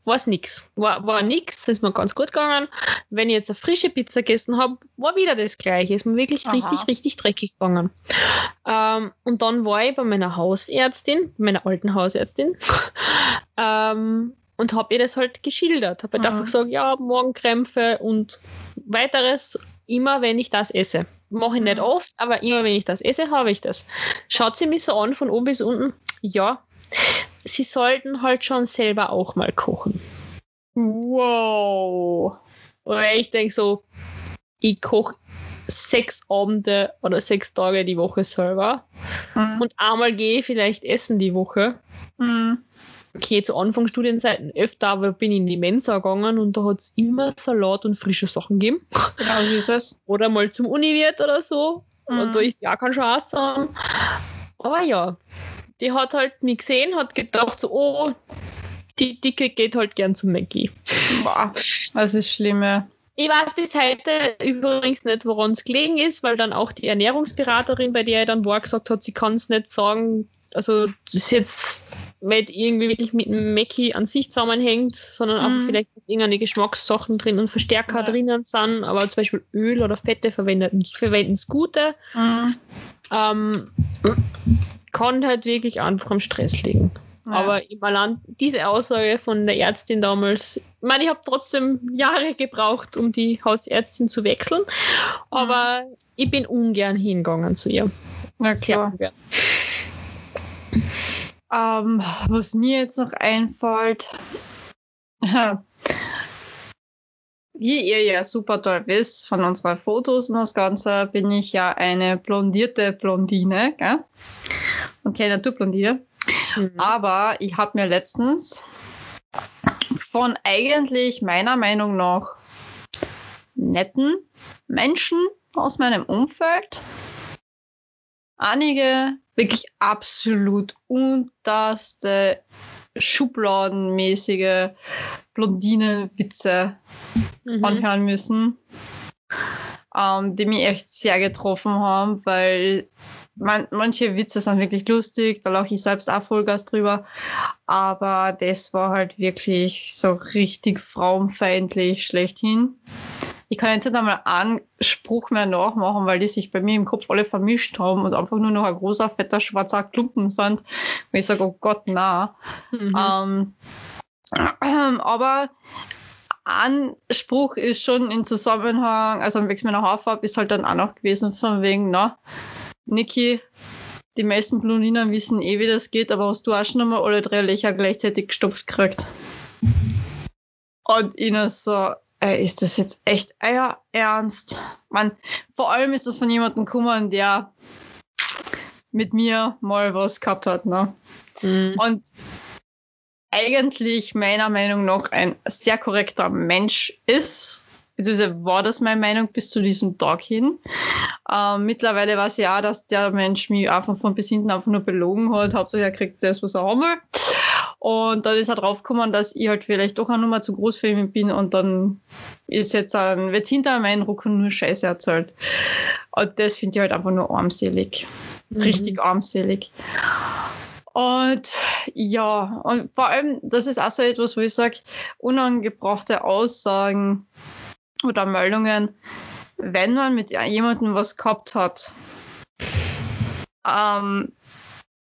War nix. War, war nix, ist mir ganz gut gegangen. Wenn ich jetzt eine frische Pizza gegessen habe, war wieder das gleiche. Ist mir wirklich Aha. richtig, richtig dreckig gegangen. Ähm, und dann war ich bei meiner Hausärztin, meiner alten Hausärztin, ähm, und habe ihr das halt geschildert. Habe halt einfach gesagt, ja, Morgenkrämpfe und weiteres, immer wenn ich das esse. Mache ich nicht oft, aber immer wenn ich das esse, habe ich das. Schaut sie mich so an von oben bis unten. Ja, sie sollten halt schon selber auch mal kochen. Wow. Weil ich denke so, ich koche sechs Abende oder sechs Tage die Woche selber Mhm. und einmal gehe ich vielleicht essen die Woche. Mhm. Okay, zu Anfang Studienzeiten öfter, aber bin ich in die Mensa gegangen und da hat es immer Salat und frische Sachen gegeben. Genau so ist es. Oder mal zum Uniwirt oder so. Und da Mhm. ist ja kein Spaß dran. Aber ja, die hat halt mich gesehen, hat gedacht so, oh, die Dicke geht halt gern zum Mackie. Boah, das ist schlimm. ja. Ich weiß bis heute übrigens nicht, woran es gelegen ist, weil dann auch die Ernährungsberaterin, bei der ich dann war, gesagt hat, sie kann es nicht sagen, also das ist jetzt nicht irgendwie wirklich mit dem Mackie an sich zusammenhängt, sondern einfach Mhm. vielleicht dass irgendeine Geschmackssachen drin und Verstärker Ja. drinnen sind, aber zum Beispiel Öl oder Fette verwenden es Gute. Mhm. Ähm, kann halt wirklich einfach am Stress liegen. Ja. Aber im allein diese Aussage von der Ärztin damals, ich meine, ich habe trotzdem Jahre gebraucht, um die Hausärztin zu wechseln, aber ich bin ungern hingegangen zu ihr. Na Sehr klar. ungern. Ähm, was mir jetzt noch einfällt, wie ihr ja super toll wisst von unseren Fotos und das Ganze, bin ich ja eine blondierte Blondine, gell? Und keine Naturblondine. Mhm. Aber ich habe mir letztens von eigentlich meiner Meinung nach netten Menschen aus meinem Umfeld einige wirklich absolut unterste Schubladenmäßige Blondinenwitze Mhm. anhören müssen, ähm, die mich echt sehr getroffen haben, weil man, manche Witze sind wirklich lustig, da lache ich selbst auch Vollgas drüber, aber das war halt wirklich so richtig frauenfeindlich schlechthin. Ich kann jetzt nicht einmal einen Spruch mehr nachmachen, weil die sich bei mir im Kopf alle vermischt haben und einfach nur noch ein großer, fetter, schwarzer Klumpen sind. Und ich sage, oh Gott, na. Mhm. Ähm, aber ein Spruch ist schon in Zusammenhang, also am Weg meiner Haarfarbe ist halt dann auch noch gewesen, von wegen, na, Niki, die meisten Blondinen wissen eh, wie das geht, aber hast du auch schon einmal alle drei Löcher gleichzeitig gestopft gekriegt? Und ihnen so, ey, ist das jetzt echt euer Ernst? Man, vor allem ist das von jemandem gekommen, der mit mir mal was gehabt hat, ne? Mhm. Und eigentlich meiner Meinung nach ein sehr korrekter Mensch ist. Beziehungsweise war das meine Meinung bis zu diesem Tag hin. Ähm, mittlerweile weiß ich auch, dass der Mensch mich einfach von bis hinten einfach nur belogen hat. Hauptsache er kriegt das, was er haben will. Und dann ist er draufgekommen, dass ich halt vielleicht doch eine Nummer zu groß für ihn bin und dann ist jetzt ein, wird hinter meinen Rücken nur Scheiße erzählt. Und das finde ich halt einfach nur armselig Mhm. richtig armselig. Und ja, und vor allem, das ist auch so etwas, wo ich sage, unangebrachte Aussagen oder Meldungen, wenn man mit jemandem was gehabt hat, ähm,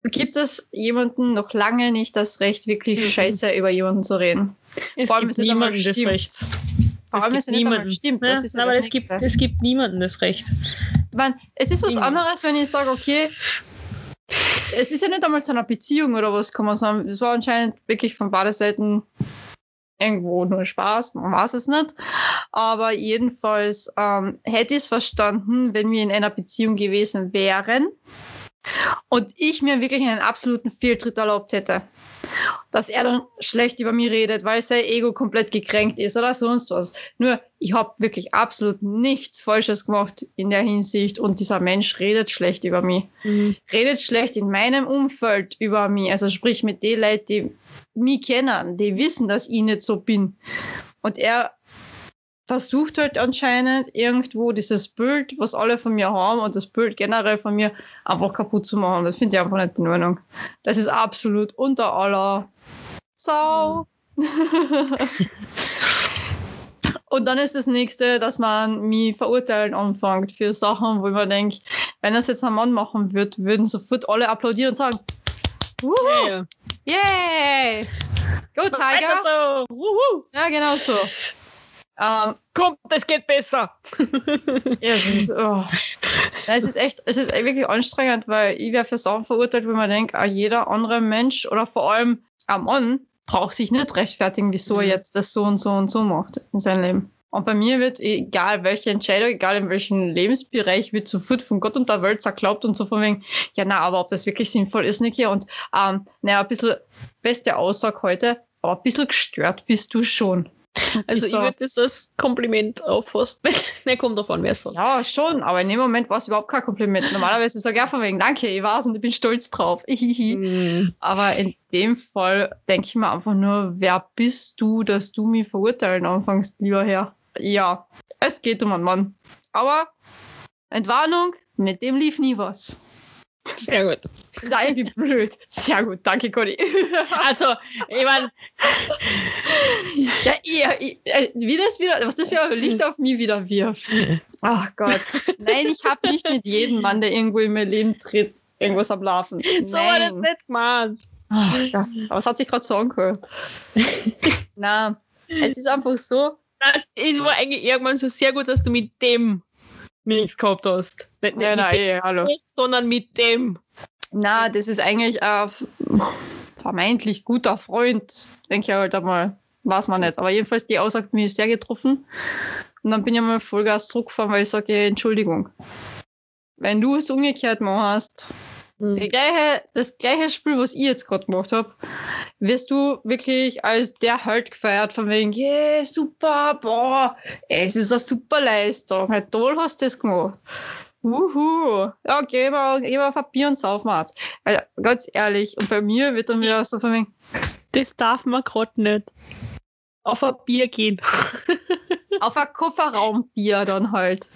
gibt es jemanden noch lange nicht das Recht, wirklich Mhm. scheiße über jemanden zu reden. Es gibt ist niemandem das. Recht. Vor Es allem ist es einmal niemanden. stimmt. Ja, Das ist ja aber es gibt, es gibt niemandem das Recht. Ich mein, es ist was Irgendwie. anderes, wenn ich sage, okay, es ist ja nicht einmal zu einer Beziehung oder was kann man sagen. Es war anscheinend wirklich von beiden Seiten irgendwo nur Spaß, man weiß es nicht. Aber jedenfalls ähm, hätte ich es verstanden, wenn wir in einer Beziehung gewesen wären und ich mir wirklich einen absoluten Fehltritt erlaubt hätte. Dass er dann schlecht über mich redet, weil sein Ego komplett gekränkt ist oder sonst was. Nur, ich habe wirklich absolut nichts Falsches gemacht in der Hinsicht und dieser Mensch redet schlecht über mich. Mhm. Redet schlecht in meinem Umfeld über mich. Also sprich mit den Leuten, die mich kennen, die wissen, dass ich nicht so bin. Und er versucht halt anscheinend irgendwo dieses Bild, was alle von mir haben und das Bild generell von mir einfach kaputt zu machen. Das finde ich einfach nicht in Ordnung. Das ist absolut unter aller Sau. und dann ist das nächste, dass man mich verurteilen anfängt für Sachen, wo man denkt, wenn das jetzt ein Mann machen würde, würden sofort alle applaudieren und sagen, Wuhu, yay! Go Tiger! so. Ja, genau so. Ähm, Kommt, es geht besser. ja, das ist, oh. Es ist echt, es ist wirklich anstrengend, weil ich wäre für Sachen verurteilt, wo man denkt, ah, jeder andere Mensch oder vor allem ein Mann braucht sich nicht rechtfertigen, wieso er Mhm. jetzt das so und so und so macht in seinem Leben. Und bei mir wird, egal welche Entscheidung, egal in welchem Lebensbereich, wird sofort von Gott und der Welt zerklaubt und so von wegen, ja, na, aber ob das wirklich sinnvoll ist, Niki. Und, ähm, naja, ein bisschen, beste Aussage heute, aber ein bisschen gestört bist du schon. Also ich so- würde das als Kompliment auffassen. ne, kommt davon, wer sagt. Ja, schon, aber in dem Moment war es überhaupt kein Kompliment. Normalerweise sage ich auch von wegen, danke, ich weiß und ich bin stolz drauf. Mhm. Aber in dem Fall denke ich mir einfach nur, wer bist du, dass du mich verurteilen anfängst, lieber Herr? Ja, es geht um einen Mann. Aber Entwarnung, mit dem lief nie was. Sehr gut. Ist irgendwie blöd. Sehr gut, danke, Conny. Also, ich meine, ja, ihr, äh, wie das wieder, was das für ein Licht auf mich wieder wirft. Ach Gott. Nein, ich habe nicht mit jedem Mann, der irgendwo in mein Leben tritt, irgendwas am Laufen. so war das Nein. nicht gemeint. Ja. Aber es hat sich gerade so angehört. Na, es ist einfach so. Das es war eigentlich irgendwann so sehr gut, dass du mit dem nichts gehabt hast. Nicht, nicht Ja, mit nein, eh, hallo. sondern mit dem. Na, das ist eigentlich ein vermeintlich guter Freund, denke ich halt einmal. Weiß man nicht. Aber jedenfalls, die Aussage hat mich sehr getroffen. Und dann bin ich mal Vollgas zurückgefahren, weil ich sage, Entschuldigung. Wenn du es umgekehrt machst, die gleiche, das gleiche Spiel, was ich jetzt gerade gemacht habe, wirst du wirklich als der Halt gefeiert, von wegen, yeah, super, boah, es ist eine super Leistung, hey, toll hast du das gemacht. Uhu. Ja, geh mal, geh mal auf ein Bier und wir jetzt. Also, ganz ehrlich, und bei mir wird dann wieder so von wegen, Das darf man gerade nicht. Auf ein Bier gehen. auf ein Kofferraumbier dann halt.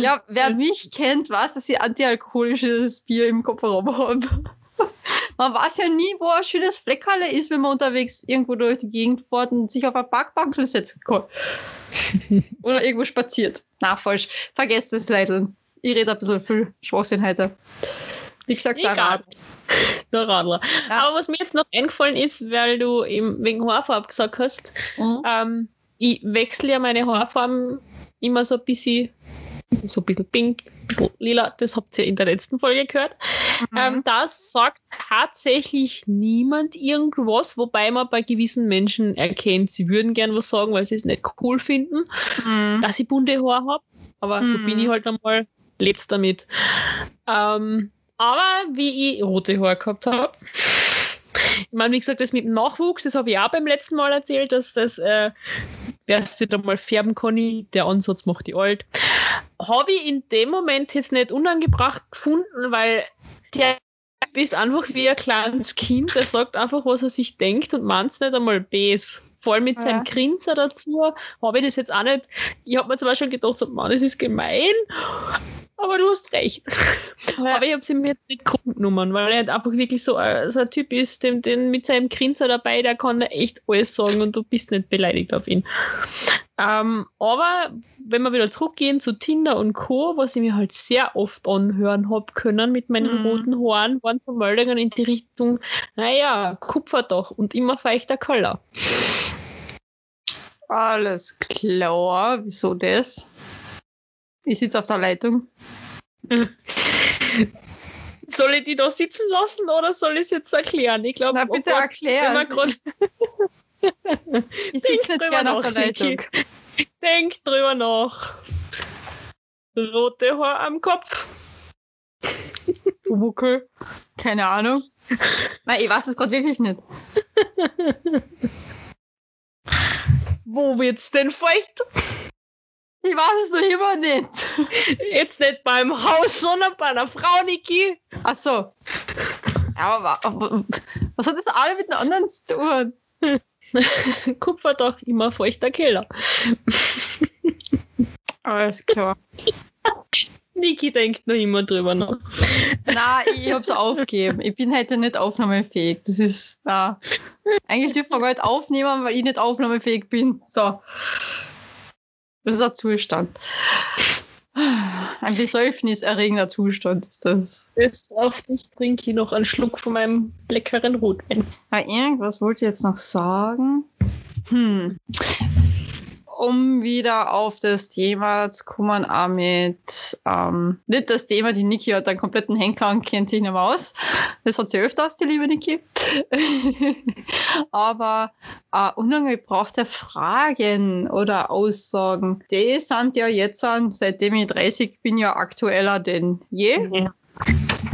Ja, wer mich kennt, weiß, dass ich antialkoholisches Bier im Kofferraum habe. Man weiß ja nie, wo ein schönes Fleckerle ist, wenn man unterwegs irgendwo durch die Gegend fährt und sich auf eine Parkbank setzen kann. Oder irgendwo spaziert. Na, falsch. Vergesst das, Leute. Ich rede ein bisschen viel Schwachsinn heute. Wie gesagt, der. Rat. Der Radler. Ja. Aber was mir jetzt noch eingefallen ist, weil du eben wegen Haarfarbe gesagt hast, Mhm. ähm, ich wechsle ja meine Haarfarben immer so ein bisschen, so ein bisschen pink, ein bisschen lila, das habt ihr in der letzten Folge gehört. Mhm. Ähm, das sagt tatsächlich niemand irgendwas, wobei man bei gewissen Menschen erkennt, sie würden gern was sagen, weil sie es nicht cool finden, Mhm. dass ich bunte Haare habe. Aber so Mhm. bin ich halt einmal, lebt's damit. Ähm, aber wie ich rote Haare gehabt habe, ich meine, wie gesagt, das mit dem Nachwuchs, das habe ich auch beim letzten Mal erzählt, dass das äh, erst wieder mal färben kann, der Ansatz macht die alt. Habe ich in dem Moment jetzt nicht unangebracht gefunden, weil der ist einfach wie ein kleines Kind, der sagt einfach, was er sich denkt und meint es nicht einmal bes. Vor allem mit Ja. seinem Grinser dazu habe ich das jetzt auch nicht. Ich habe mir zwar schon gedacht, so, Mann, das ist gemein, aber du hast recht. Ja. Aber ich habe es ihm jetzt nicht genommen, weil er halt einfach wirklich so, äh, so ein Typ ist, den, den mit seinem Grinser dabei, der kann echt alles sagen und du bist nicht beleidigt auf ihn. Ähm, aber wenn wir wieder zurückgehen zu Tinder und Co., was ich mir halt sehr oft anhören habe können mit meinen Mhm. roten Haaren, waren so Meldungen in die Richtung, naja, Kupferdach und immer feuchter Color. Alles klar. Wieso das? Ich sitze auf der Leitung. Soll ich die da sitzen lassen oder soll ich es jetzt erklären? Ich glaube, Na, bitte wenn wir erklär. grad- Ich sitze nicht drüber gerne auf der Niki. Leitung. Denk drüber nach. Rote Haar am Kopf. Pumuckel. Keine Ahnung. Nein, ich weiß es gerade wirklich nicht. Wo wird's denn feucht? Ich weiß es noch immer nicht. Jetzt nicht beim Haus, sondern bei einer Frau, Niki. Ach so. Aber was hat das alle mit den anderen zu tun? Kupferdach, immer feuchter Keller. Alles klar. Niki denkt noch immer drüber nach. Na, ich hab's aufgegeben. Ich bin heute nicht aufnahmefähig. Das ist, na. Eigentlich dürfen wir gar nicht aufnehmen, weil ich nicht aufnahmefähig bin. So. Das ist ein Zustand. Ein besäufniserregender Zustand ist das. Das, auf das trinke ich noch einen Schluck von meinem leckeren Rotwein. Ah, irgendwas wollte ich jetzt noch sagen. Hm. Um wieder auf das Thema zu kommen, auch mit, ähm, nicht das Thema, die Niki hat einen kompletten Henker und kennt sich nicht mehr aus. Das hat sie öfters, die liebe Niki. Aber äh, unangebrachte Fragen oder Aussagen, die sind ja jetzt, seitdem ich 30 bin, ja aktueller denn je. Mhm.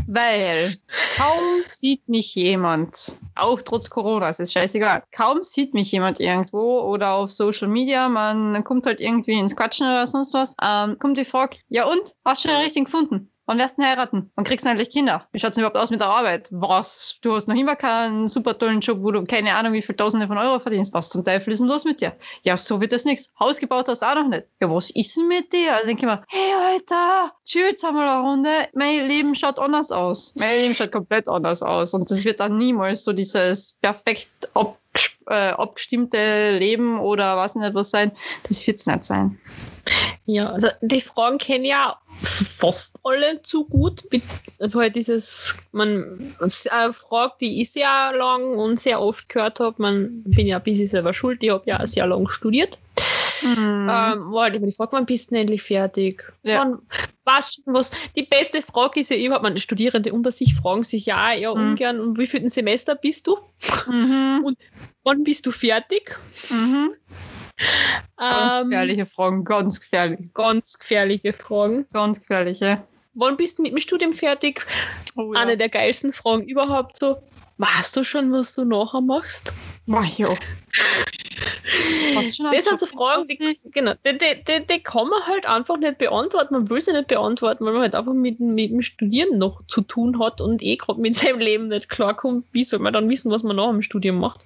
Weil kaum sieht mich jemand, auch trotz Corona, es ist scheißegal, kaum sieht mich jemand irgendwo oder auf Social Media, man kommt halt irgendwie ins Quatschen oder sonst was, ähm, kommt die Frage, ja und, hast du schon den richtigen gefunden? Wann wirst du denn heiraten? Wann kriegst du endlich Kinder? Wie schaut's denn überhaupt aus mit der Arbeit? Was? Du hast noch immer keinen super tollen Job, wo du keine Ahnung, wie viel Tausende von Euro verdienst. Was zum Teufel ist denn los mit dir? Ja, so wird das nichts. Haus gebaut hast du auch noch nicht. Ja, was ist denn mit dir? Also denke ich mir, hey Alter, chill jetzt einmal eine Runde. Mein Leben schaut anders aus. Mein Leben schaut komplett anders aus. Und das wird dann niemals so dieses perfekt ab, äh, abgestimmte Leben oder was nicht was sein. Das wird's nicht sein. Ja, also die Fragen kennen ja fast alle zu gut. Also halt dieses, man eine Frage, die ich sehr lang und sehr oft gehört habe, man bin ja ein bisschen selber schuld, ich habe ja auch sehr lang studiert. Mhm. Ähm, war halt immer die Frage, wann bist du denn endlich fertig? Ja. Wann, schon was? Die beste Frage ist ja überhaupt, man Studierende unter sich fragen sich ja eher Mhm. ungern, um wie viel Semester bist du? Mhm. Wann bist du fertig? Mhm. Ganz Ähm, gefährliche Fragen, ganz gefährlich. ganz gefährliche Fragen. Ganz gefährliche. Wann bist du mit dem Studium fertig? Oh, Eine der geilsten Fragen überhaupt so. Weißt du schon, was du nachher machst? Mario. Du schon einen Das sind so Fragen, die, genau, die, die, die, die kann man halt einfach nicht beantworten. Man will sie nicht beantworten, weil man halt einfach mit, dem- mit dem Studieren noch zu tun hat und eh gerade mit seinem Leben nicht klarkommt. Wie soll man dann wissen, was man nach dem Studium macht?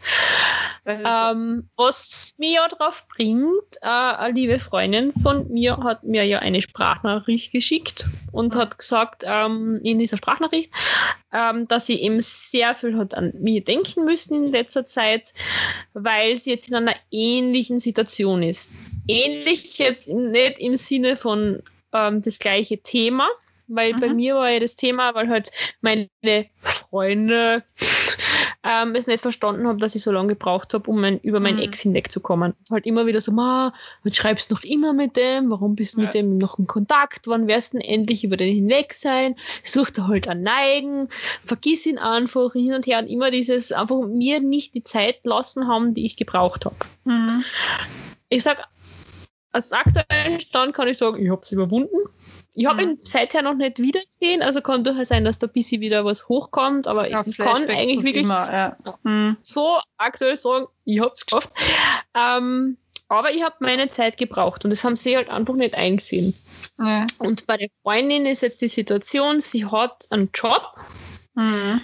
Ähm, was mir ja drauf bringt, äh, eine liebe Freundin von mir hat mir ja eine Sprachnachricht geschickt und hat gesagt, ähm, in dieser Sprachnachricht, ähm, dass sie eben sehr viel hat an mir denken müssen in letzter Zeit, weil sie jetzt in einer ähnlichen Situation ist. Ähnlich jetzt nicht im Sinne von ähm, das gleiche Thema, weil bei Mhm. mir war ja das Thema, weil halt meine Freunde ähm, es nicht verstanden haben, dass ich so lange gebraucht habe, um mein, über meinen Mhm. Ex hinwegzukommen. Halt immer wieder so, ma, jetzt schreibst du noch immer mit dem, warum bist du mit Ja. dem noch in Kontakt, wann wirst du denn endlich über den hinweg sein, such da halt einen Neigen, vergiss ihn einfach hin und her und immer dieses einfach mir nicht die Zeit lassen haben, die ich gebraucht habe. Mhm. Ich sag, als aktuellen Stand kann ich sagen, ich habe es überwunden. Ich habe Mhm. ihn seither noch nicht wiedergesehen, also kann durchaus sein, dass da ein bisschen wieder was hochkommt, aber Ja, ich kann eigentlich wirklich Immer, ja. Mhm. so aktuell sagen, ich habe es geschafft. Ähm, aber ich habe meine Zeit gebraucht und das haben sie halt einfach nicht eingesehen. Ja. Und bei der Freundin ist jetzt die Situation, sie hat einen Job, Mhm.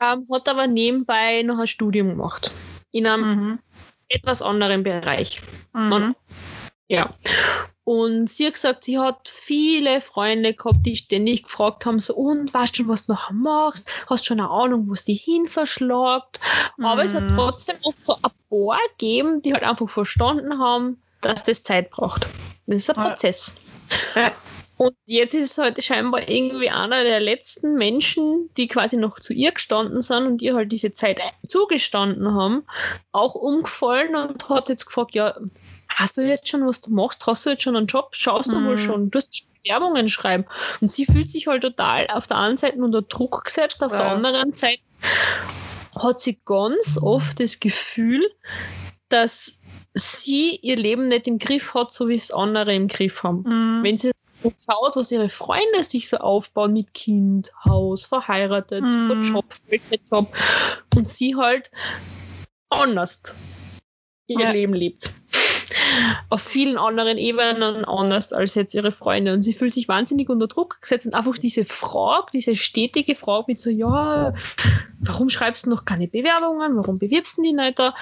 ähm, hat aber nebenbei noch ein Studium gemacht. In einem Mhm. etwas anderen Bereich. Mhm. Ja. Und sie hat gesagt, sie hat viele Freunde gehabt, die ständig gefragt haben, so, und weißt du schon, was du nachher machst? Hast schon eine Ahnung, wo es dich hin verschlagt? Aber es hat Mhm. trotzdem auch so ein paar gegeben, die halt einfach verstanden haben, dass das Zeit braucht. Das ist ein. Prozess. Ja. Und jetzt ist es halt scheinbar irgendwie einer der letzten Menschen, die quasi noch zu ihr gestanden sind und ihr halt diese Zeit zugestanden haben, auch umgefallen und hat jetzt gefragt, ja, hast du jetzt schon, was du machst? Hast du jetzt schon einen Job? Schaust du wohl Mhm. schon? Du hast schon Bewerbungen schreiben. Und sie fühlt sich halt total auf der einen Seite unter Druck gesetzt, auf der Ja. anderen Seite hat sie ganz oft das Gefühl, dass sie ihr Leben nicht im Griff hat, so wie es andere im Griff haben. Mhm. Wenn sie so schaut, was ihre Freunde sich so aufbauen mit Kind, Haus, verheiratet, Mhm. Job, Vollzeitjob und sie halt anders ihr Ja. Leben lebt. Auf vielen anderen Ebenen anders als jetzt ihre Freunde. Und sie fühlt sich wahnsinnig unter Druck gesetzt und einfach diese Frage, diese stetige Frage mit so, ja, warum schreibst du noch keine Bewerbungen? Warum bewirbst du die nicht da?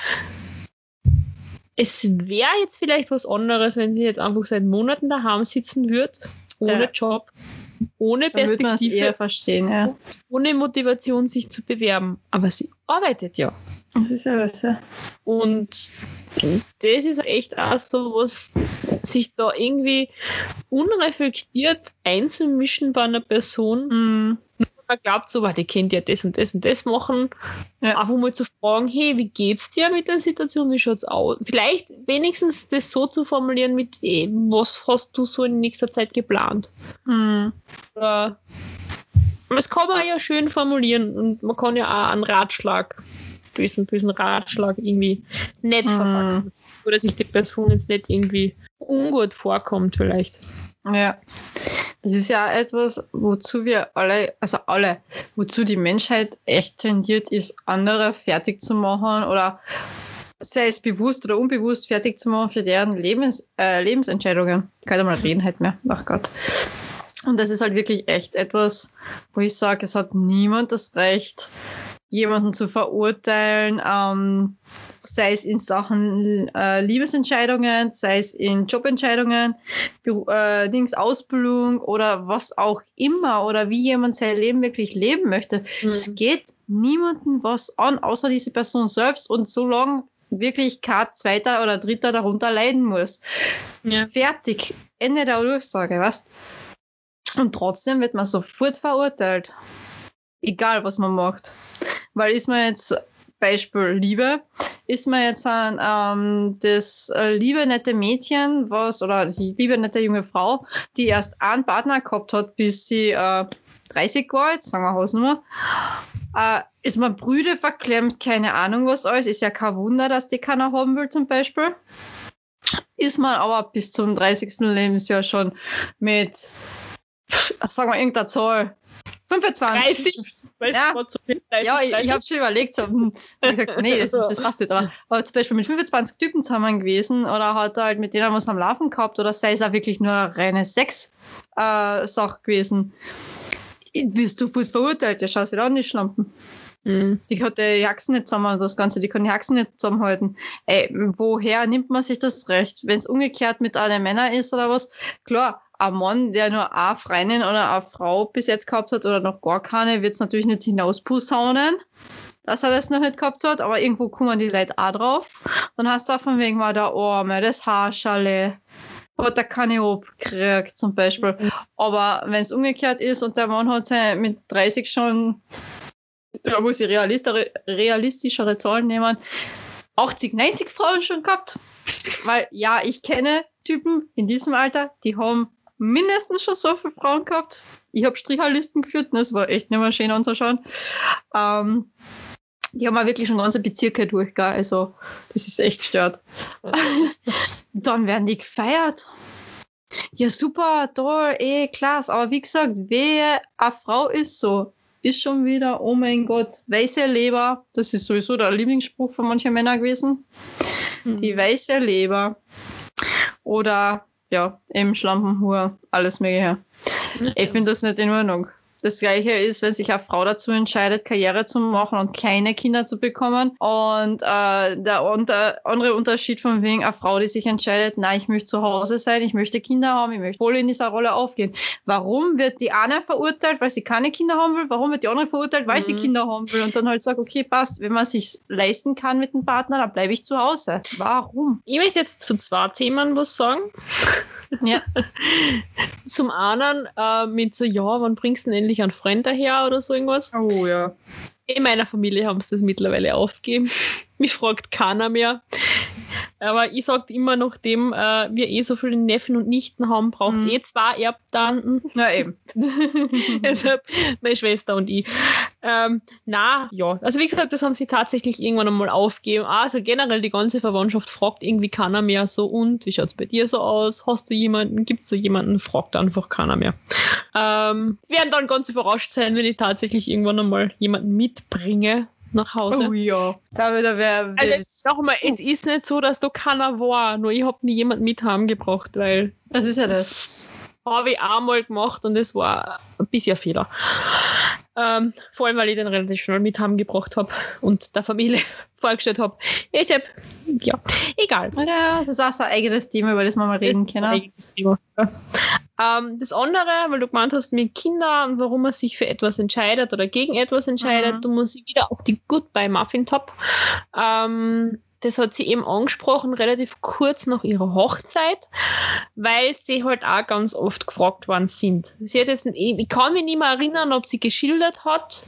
Es wäre jetzt vielleicht was anderes, wenn sie jetzt einfach seit Monaten daheim sitzen würde, ohne Ja. Job, ohne Dann Perspektive, verstehen, ja. ohne Motivation, sich zu bewerben. Aber sie arbeitet ja. Das ist ja was, ja. Und das ist echt auch so, was sich da irgendwie unreflektiert einzumischen bei einer Person, Mhm. man glaubt so, "Boah, die kennt ja das und das und das machen. Ja. Einfach mal zu fragen, hey, wie geht's dir mit der Situation? Wie schaut's aus? Vielleicht wenigstens das so zu formulieren mit, was hast du so in nächster Zeit geplant? Hm. Oder, das kann man ja schön formulieren und man kann ja auch einen Ratschlag, bösen, bösen Ratschlag irgendwie nett Mhm. verpacken. Oder sich die Person jetzt nicht irgendwie ungut vorkommt vielleicht. Ja. Das ist ja etwas, wozu wir alle, also alle, wozu die Menschheit echt tendiert ist, andere fertig zu machen oder sei es bewusst oder unbewusst fertig zu machen für deren Lebens, äh, Lebensentscheidungen. Ja mal reden halt mehr. Ach Gott. Und das ist halt wirklich echt etwas, wo ich sage, es hat niemand das Recht, jemanden zu verurteilen, ähm, sei es in Sachen äh, Liebesentscheidungen, sei es in Jobentscheidungen, äh, Dings Ausbildung oder was auch immer oder wie jemand sein Leben wirklich leben möchte. Es geht niemandem was an, außer diese Person selbst und solange wirklich kein zweiter oder dritter darunter leiden muss. Ja. Fertig. Ende der Durchsage, weißt Und trotzdem wird man sofort verurteilt. Egal, was man macht. Weil ist man jetzt, Beispiel Liebe, ist man jetzt ein, ähm, das äh, liebe nette Mädchen, was, oder die liebe nette junge Frau, die erst einen Partner gehabt hat, bis sie äh, 30 war, jetzt sagen wir Hausnummer, äh, ist man Brüde verklemmt, keine Ahnung was alles, ist ja kein Wunder, dass die keiner haben will zum Beispiel. Ist man aber bis zum 30. Lebensjahr schon mit, sagen wir irgendeiner Zahl, 25. 30, weißt Ja. du, so viel 30, Ja, ich, ich 30. habe schon überlegt, so, hm, hab gesagt, nee, das, das passt nicht. Aber, aber zum Beispiel mit 25 Typen zusammen gewesen oder hat er halt mit denen was am Laufen gehabt oder sei es auch wirklich nur eine reine Sex-Sache gewesen. Wirst sofort verurteilt, ja, schau sie an, die Schlampen. Mhm. Die hat die Haxen nicht zusammen und das Ganze, die kann die Haxen nicht zusammenhalten. Ey, woher nimmt man sich das Recht? Wenn es umgekehrt mit einem Männer ist oder was, klar, ein Mann, der nur eine Freundin oder eine Frau bis jetzt gehabt hat oder noch gar keine, wird es natürlich nicht hinausposaunen, dass er das noch nicht gehabt hat, aber irgendwo kommen die Leute auch drauf. Dann hast du auch von wegen mal der Arme, das Haarschale, hat er keine abgekriegt zum Beispiel. Aber wenn es umgekehrt ist und der Mann hat sein, mit 30 schon, da muss ich realistischere Zahlen nehmen, 80, 90 Frauen schon gehabt. Weil ja, ich kenne Typen in diesem Alter, die haben mindestens schon so viele Frauen gehabt. Ich habe Stricherlisten geführt, das war echt nicht mehr schön anzuschauen. Ähm, die haben auch wirklich schon ganze Bezirke durch, gell? also das ist echt gestört. Dann werden die gefeiert. Ja, super, toll, eh, klasse. Aber wie gesagt, wer eine Frau ist so, ist schon wieder, oh mein Gott, weiße Leber. Das ist sowieso der Lieblingsspruch von manchen Männern gewesen. Die weiße Leber. Oder, ja, eben Schlampenhur, alles Mögliche. Ich finde das nicht in Ordnung. Das gleiche ist, wenn sich eine Frau dazu entscheidet, Karriere zu machen und keine Kinder zu bekommen. Und äh, der unter, andere Unterschied von wegen eine Frau, die sich entscheidet, nein, ich möchte zu Hause sein, ich möchte Kinder haben, ich möchte voll in dieser Rolle aufgehen. Warum wird die eine verurteilt, weil sie keine Kinder haben will? Warum wird die andere verurteilt, weil sie Mhm. Kinder haben will? Und dann halt sagt, okay, passt, wenn man sich leisten kann mit dem Partner, dann bleibe ich zu Hause. Warum? Ich möchte jetzt zu zwei Themen was sagen. Ja. Zum einen äh, mit so, ja, wann bringst du denn endlich einen Freund daher oder so irgendwas. Oh ja. In meiner Familie haben sie das mittlerweile aufgegeben. Mich fragt keiner mehr. Aber ich sage immer, nachdem äh, wir eh so viele Neffen und Nichten haben, braucht es Mhm. eh zwei Erbtanten. Na eben. Deshalb meine Schwester und ich. Ähm, na, ja. Also wie gesagt, das haben sie tatsächlich irgendwann einmal aufgegeben. Also generell die ganze Verwandtschaft fragt irgendwie keiner mehr so, und wie schaut's bei dir so aus? Hast du jemanden? Gibt's da jemanden? Fragt einfach keiner mehr. Ähm, werden dann ganz überrascht sein, wenn ich tatsächlich irgendwann einmal jemanden mitbringe nach Hause. Oh ja. Da wieder wer Also nochmal, es ist nicht so, dass da keiner war, nur ich habe nie jemanden mit heimgebracht, weil Das ist ja das. Habe ich einmal gemacht und es war ein bisschen ein Fehler. Ähm, vor allem, weil ich den relativ schnell mit heimgebracht habe und der Familie vorgestellt habe. Ich hab, ja, egal. Ja, das ist auch so ein eigenes Thema, über das wir mal reden Das können. Thema. Ja. Ähm, das andere, weil du gemeint hast mit Kindern und warum man sich für etwas entscheidet oder gegen etwas entscheidet, Mhm. du musst wieder auf die Goodbye Muffin Top. Ähm, das hat sie eben angesprochen, relativ kurz nach ihrer Hochzeit, weil sie halt auch ganz oft gefragt worden sind. Sie hat jetzt, ich kann mich nicht mehr erinnern, ob sie geschildert hat,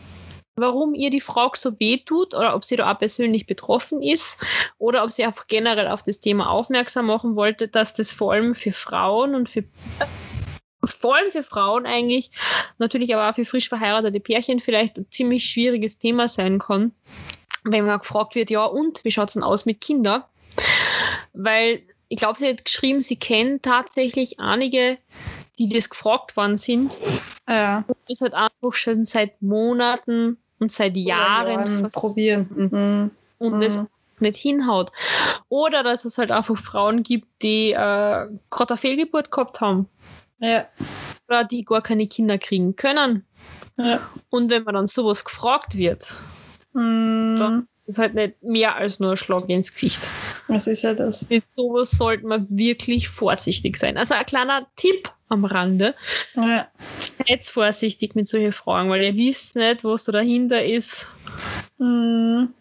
warum ihr die Frage so weh tut oder ob sie da auch persönlich betroffen ist oder ob sie einfach generell auf das Thema aufmerksam machen wollte, dass das vor allem für Frauen und für vor allem für Frauen eigentlich, natürlich aber auch für frisch verheiratete Pärchen vielleicht ein ziemlich schwieriges Thema sein kann, wenn man gefragt wird, ja und, wie schaut es denn aus mit Kindern? Weil ich glaube, sie hat geschrieben, sie kennt tatsächlich einige, die das gefragt worden sind. Ja. Und das hat einfach schon seit Monaten und seit Jahren vers- probieren. Mhm. und das Mhm. nicht hinhaut. Oder dass es halt einfach Frauen gibt, die äh, gerade eine Fehlgeburt gehabt haben Ja. oder die gar keine Kinder kriegen können. ja. Und wenn man dann sowas gefragt wird, Mhm. ist halt nicht mehr als nur ein Schlag ins Gesicht. Was ist ja das? Mit sowas sollte man wirklich vorsichtig sein. Also ein kleiner Tipp am Rande. Ja. Seid vorsichtig mit solchen Fragen, weil ihr wisst nicht, was da dahinter ist. Mhm.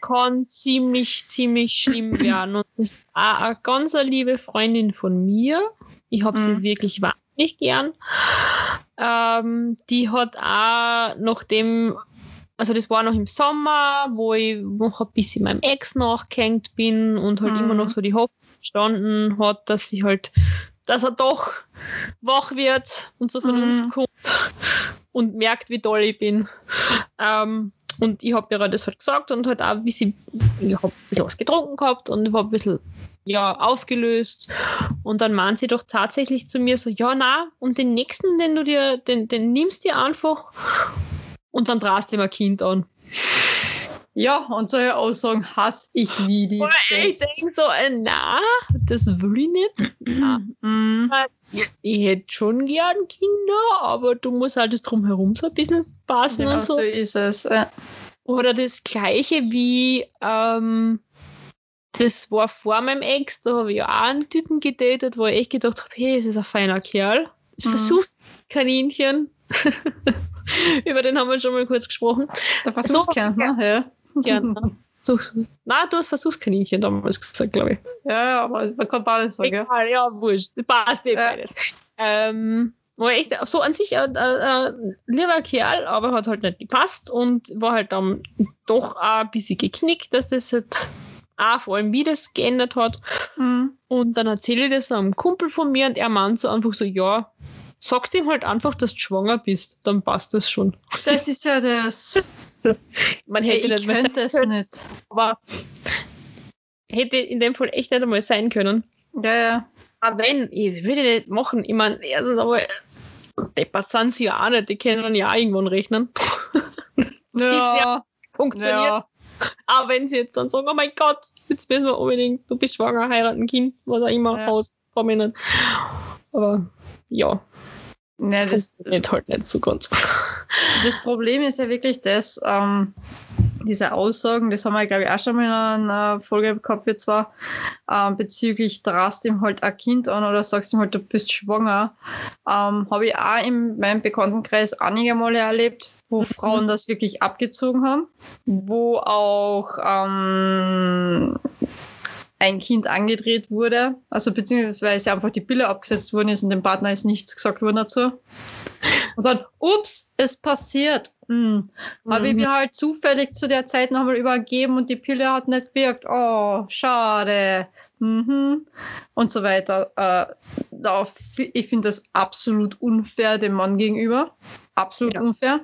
Kann ziemlich, ziemlich schlimm werden. Und das ist auch eine ganz liebe Freundin von mir. Ich habe sie Mhm. wirklich wahnsinnig gern. Ähm, die hat auch nachdem, also das war noch im Sommer, wo ich noch ein bisschen meinem Ex nachgehängt bin und halt Mhm. immer noch so die Hoffnung verstanden hat, dass sie halt, dass er doch wach wird und zur Vernunft Mhm. kommt und merkt, wie toll ich bin. Ähm, und ich habe ihr das halt gesagt und halt auch ein bisschen, ich habe ein bisschen was getrunken gehabt und war ein bisschen ja, aufgelöst. Und dann meint sie doch tatsächlich zu mir so, ja, na, und den nächsten, den du dir, den, den nimmst dir einfach und dann drast ihm ein Kind an. ja, und solche Aussagen hasse ich wie die. Ich denke so, äh, na, das will ich nicht. Mhm. ich hätte schon gern Kinder, aber du musst halt das drumherum so ein bisschen passen Genau und so. so ist es. Ja. Oder das gleiche wie, ähm, das war vor meinem Ex, da habe ich auch einen Typen gedatet, wo ich echt gedacht habe, hey, das ist ein feiner Kerl. Das Mhm. versucht Kaninchen. Über den haben wir schon mal kurz gesprochen. Der Versuchskern, ne? Ja. So, so. Nein, du hast versucht Kaninchen damals gesagt, glaube ich. ja, ja, aber man kann beides sagen. Ja. Egal, ja, wurscht. Passt eh Ja. beides. Ähm, war echt so an sich ein, ein, ein lieber Kerl, aber hat halt nicht gepasst und war halt dann doch auch ein bisschen geknickt, dass das halt auch vor allem wie das geändert hat. Mhm. Und dann erzähle ich das einem Kumpel von mir und er meint so einfach so, ja, sagst ihm halt einfach, dass du schwanger bist, dann passt das schon. Das ist ja das. Man hätte ich nicht mehr könnte es können, nicht. aber hätte in dem Fall echt nicht einmal sein können. Ja, ja. Aber wenn, ich würde nicht machen. Ich meine, erstens aber deppert sind sie ja auch nicht, die können ja auch irgendwann rechnen. Ja, Funktioniert. ja. Aber wenn sie jetzt dann sagen, oh mein Gott, jetzt müssen wir unbedingt, du bist schwanger, heiraten, Kind, was auch immer, Ja. Haus, prominent. Aber ja, Nee, das, funktioniert halt nicht so ganz. das Problem ist ja wirklich das, ähm, diese Aussagen, das haben wir, glaube ich, auch schon mal in einer Folge gehabt, wir zwar, ähm, bezüglich drast ihm halt ein Kind an oder sagst ihm halt, du bist schwanger, ähm, habe ich auch in meinem Bekanntenkreis einige Male erlebt, wo Frauen das wirklich abgezogen haben, wo auch ähm, ein Kind angedreht wurde, also beziehungsweise einfach die Pille abgesetzt worden ist und dem Partner ist nichts gesagt worden dazu. Und dann, ups, es passiert. Hm. Habe ich Mhm. mir halt zufällig zu der Zeit nochmal übergeben und die Pille hat nicht gewirkt. Oh, schade. Mhm. Und so weiter. Äh, ich finde das absolut unfair dem Mann gegenüber. Absolut Ja. unfair.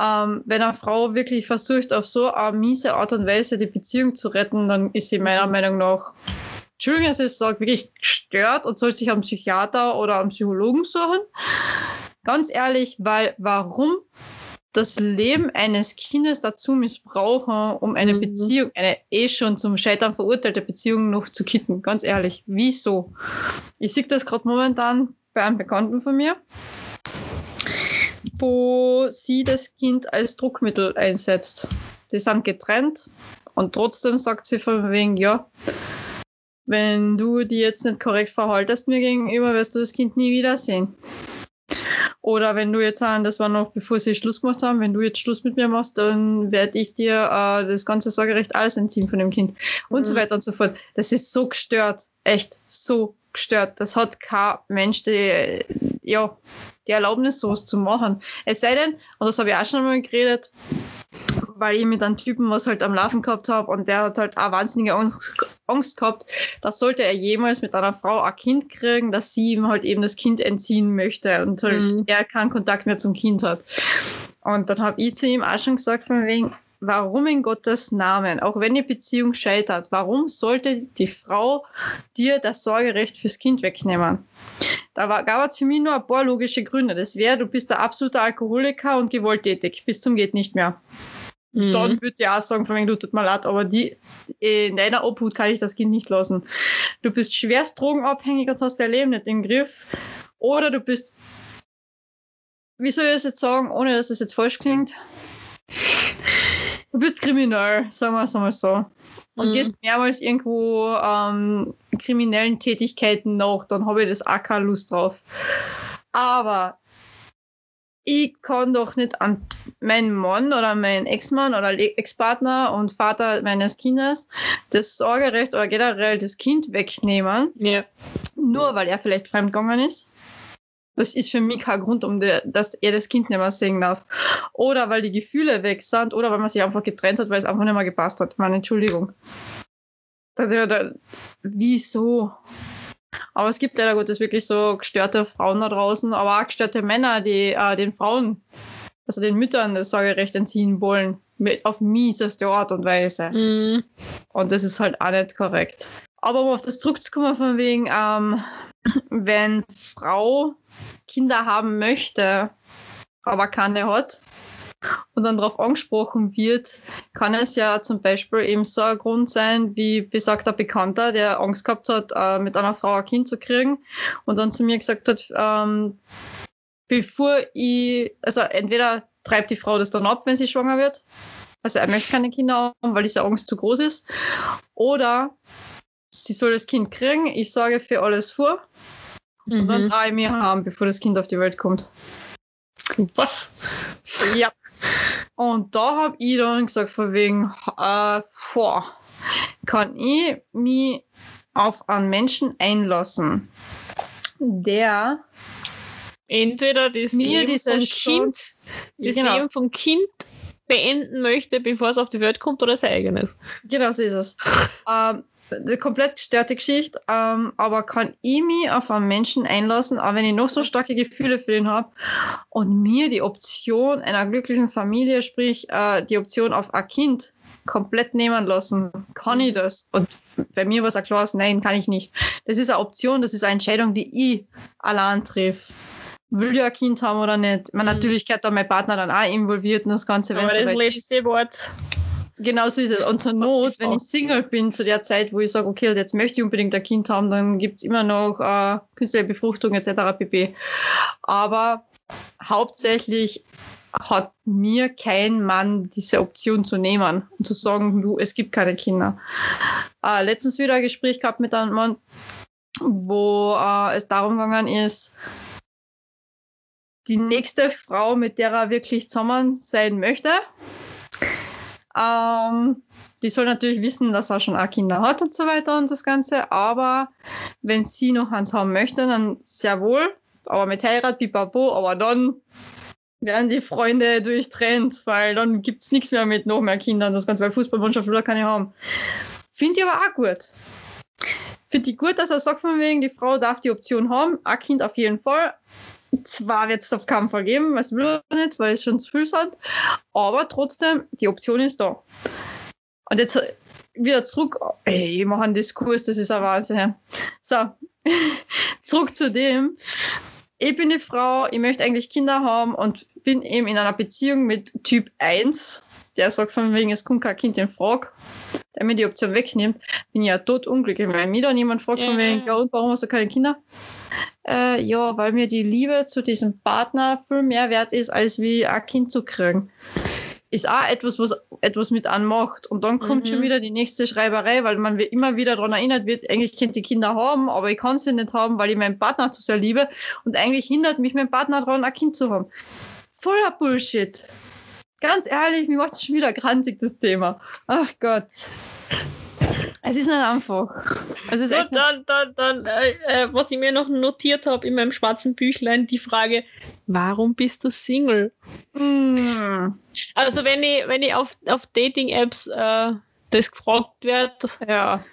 Ähm, wenn eine Frau wirklich versucht, auf so eine miese Art und Weise die Beziehung zu retten, dann ist sie meiner Meinung nach, Entschuldigung, dass ich es sage, wirklich gestört und soll sich einen Psychiater oder einen Psychologen suchen. Ganz ehrlich, weil warum das Leben eines Kindes dazu missbrauchen, um eine Mhm. Beziehung, eine eh schon zum Scheitern verurteilte Beziehung noch zu kitten? Ganz ehrlich, wieso? Ich sehe das gerade momentan bei einem Bekannten von mir, wo sie das Kind als Druckmittel einsetzt. Die sind getrennt und trotzdem sagt sie von wegen, ja, wenn du die jetzt nicht korrekt verhaltest mir gegenüber, wirst du das Kind nie wiedersehen. Oder wenn du jetzt an, das war noch bevor sie Schluss gemacht haben, wenn du jetzt Schluss mit mir machst, dann werde ich dir äh, das ganze Sorgerecht alles entziehen von dem Kind. Und so Mhm. weiter und so fort. Das ist so gestört. Echt so gestört. Das hat kein Mensch, die, ja, die Erlaubnis, sowas zu machen. Es sei denn, und das habe ich auch schon mal geredet, weil ich mit einem Typen was halt am Laufen gehabt habe und der hat halt auch wahnsinnige Angst, Angst gehabt, dass sollte er jemals mit einer Frau ein Kind kriegen, dass sie ihm halt eben das Kind entziehen möchte und halt Mhm. er keinen Kontakt mehr zum Kind hat. Und dann habe ich zu ihm auch schon gesagt, von wegen, warum in Gottes Namen, auch wenn die Beziehung scheitert, warum sollte die Frau dir das Sorgerecht fürs Kind wegnehmen? Da war, gab es für mich nur ein paar logische Gründe. Das wäre, du bist ein absoluter Alkoholiker und gewalttätig, bis zum geht nicht mehr. Mhm. Dann würde ich auch sagen, von wegen, du tut mir leid, aber die, in deiner Obhut kann ich das Kind nicht lassen. Du bist schwerst drogenabhängig und hast dein Leben nicht im Griff. Oder du bist, wie soll ich es jetzt sagen, ohne dass es jetzt falsch klingt? Du bist kriminell, sagen wir es einmal so. Und Mhm. gehst mehrmals irgendwo ähm, kriminellen Tätigkeiten nach, dann habe ich das auch keine Lust drauf. Aber ich kann doch nicht an meinen Mann oder meinen Ex-Mann oder Ex-Partner und Vater meines Kindes das Sorgerecht oder generell das Kind wegnehmen, Ja. nur weil er vielleicht fremdgegangen ist. Das ist für mich kein Grund, um de, dass er das Kind nicht mehr sehen darf. Oder weil die Gefühle weg sind oder weil man sich einfach getrennt hat, weil es einfach nicht mehr gepasst hat. Meine Entschuldigung. Da, da, wieso? Aber es gibt leider Gottes wirklich so gestörte Frauen da draußen, aber auch gestörte Männer, die äh, den Frauen, also den Müttern das Sorgerecht entziehen wollen. Mit, auf mieseste Art und Weise. Mhm. Und das ist halt auch nicht korrekt. Aber um auf das zurückzukommen, von wegen, ähm, wenn Frau Kinder haben möchte, aber keine hat, und dann darauf angesprochen wird, kann es ja zum Beispiel eben so ein Grund sein, wie besagter Bekannter, der Angst gehabt hat, äh, mit einer Frau ein Kind zu kriegen und dann zu mir gesagt hat, ähm, bevor ich, also entweder treibt die Frau das dann ab, wenn sie schwanger wird, also er möchte keine Kinder haben, weil diese Angst zu groß ist, oder sie soll das Kind kriegen, ich sorge für alles vor und dann Mhm. traue ich mir haben, bevor das Kind auf die Welt kommt. Was? Ja. Und da habe ich dann gesagt, von wegen, äh, boah, kann ich mich auf einen Menschen einlassen, der Entweder das Mir Leben diese vom Chance- Kind, das genau, Leben vom Kind beenden möchte, bevor es auf die Welt kommt oder sein eigenes. genau so ist es. ähm, eine komplett gestörte Geschichte, ähm, aber kann ich mich auf einen Menschen einlassen, auch wenn ich noch so starke Gefühle für ihn habe und mir die Option einer glücklichen Familie, sprich äh, die Option auf ein Kind komplett nehmen lassen, kann ich das? Und bei mir war es ein klares Nein, kann ich nicht. Das ist eine Option, das ist eine Entscheidung, die ich allein treffe. Will ich ein Kind haben oder nicht? Man, Mhm. natürlich gehört da mein Partner dann auch involviert in das Ganze, Aber das ist. letzte Wort. Genau so ist es. Und zur Not, wenn ich Single bin, zu der Zeit, wo ich sage, okay, jetzt möchte ich unbedingt ein Kind haben, dann gibt's immer noch äh, künstliche Befruchtung etc. pp. Aber hauptsächlich hat mir kein Mann diese Option zu nehmen und zu sagen, du, es gibt keine Kinder. Äh, letztens wieder ein Gespräch gehabt mit einem Mann, wo äh, es darum gegangen ist, die nächste Frau, mit der er wirklich zusammen sein möchte, ähm, die soll natürlich wissen, dass er schon auch Kinder hat und so weiter und das Ganze. Aber wenn sie noch eins haben möchte, dann sehr wohl. Aber mit Heirat, pipapo, aber dann werden die Freunde durchtrennt, weil dann gibt's nichts mehr mit noch mehr Kindern. Das Ganze, weil Fußballmannschaft will er keine haben. Finde ich aber auch gut. Finde ich gut, dass er sagt von wegen, die Frau darf die Option haben, ein Kind auf jeden Fall. Zwar wird es auf keinen Fall geben, was will er nicht, weil es schon zu viel sind, aber trotzdem, die Option ist da. Und jetzt wieder zurück, ey, ich mache einen Diskurs, das ist ein Wahnsinn. So, zurück zu dem. Ich bin eine Frau, ich möchte eigentlich Kinder haben und bin eben in einer Beziehung mit Typ 1, der sagt von wegen, es kommt kein Kind in Frage, der mir die Option wegnimmt, bin ich ja tot unglücklich. Wenn mich dann jemand fragt von wegen, ja und warum hast du keine Kinder? Äh, ja, weil mir die Liebe zu diesem Partner viel mehr wert ist, als wie ein Kind zu kriegen. ist auch etwas, was etwas mit anmacht. Und dann kommt Mhm. schon wieder die nächste Schreiberei, weil man immer wieder daran erinnert wird, eigentlich könnte ich Kinder haben, aber ich kann sie nicht haben, weil ich meinen Partner zu sehr liebe. Und eigentlich hindert mich mein Partner daran, ein Kind zu haben. Voller Bullshit. Ganz ehrlich, mir macht es schon wieder grantig, das Thema. Ach Gott. Es ist nicht einfach. Es ist So, dann, dann, dann äh, äh, was ich mir noch notiert habe in meinem schwarzen Büchlein, die Frage, warum bist du Single? Mm, Also wenn ich, wenn ich auf, auf Dating-Apps äh, das gefragt wird, ja.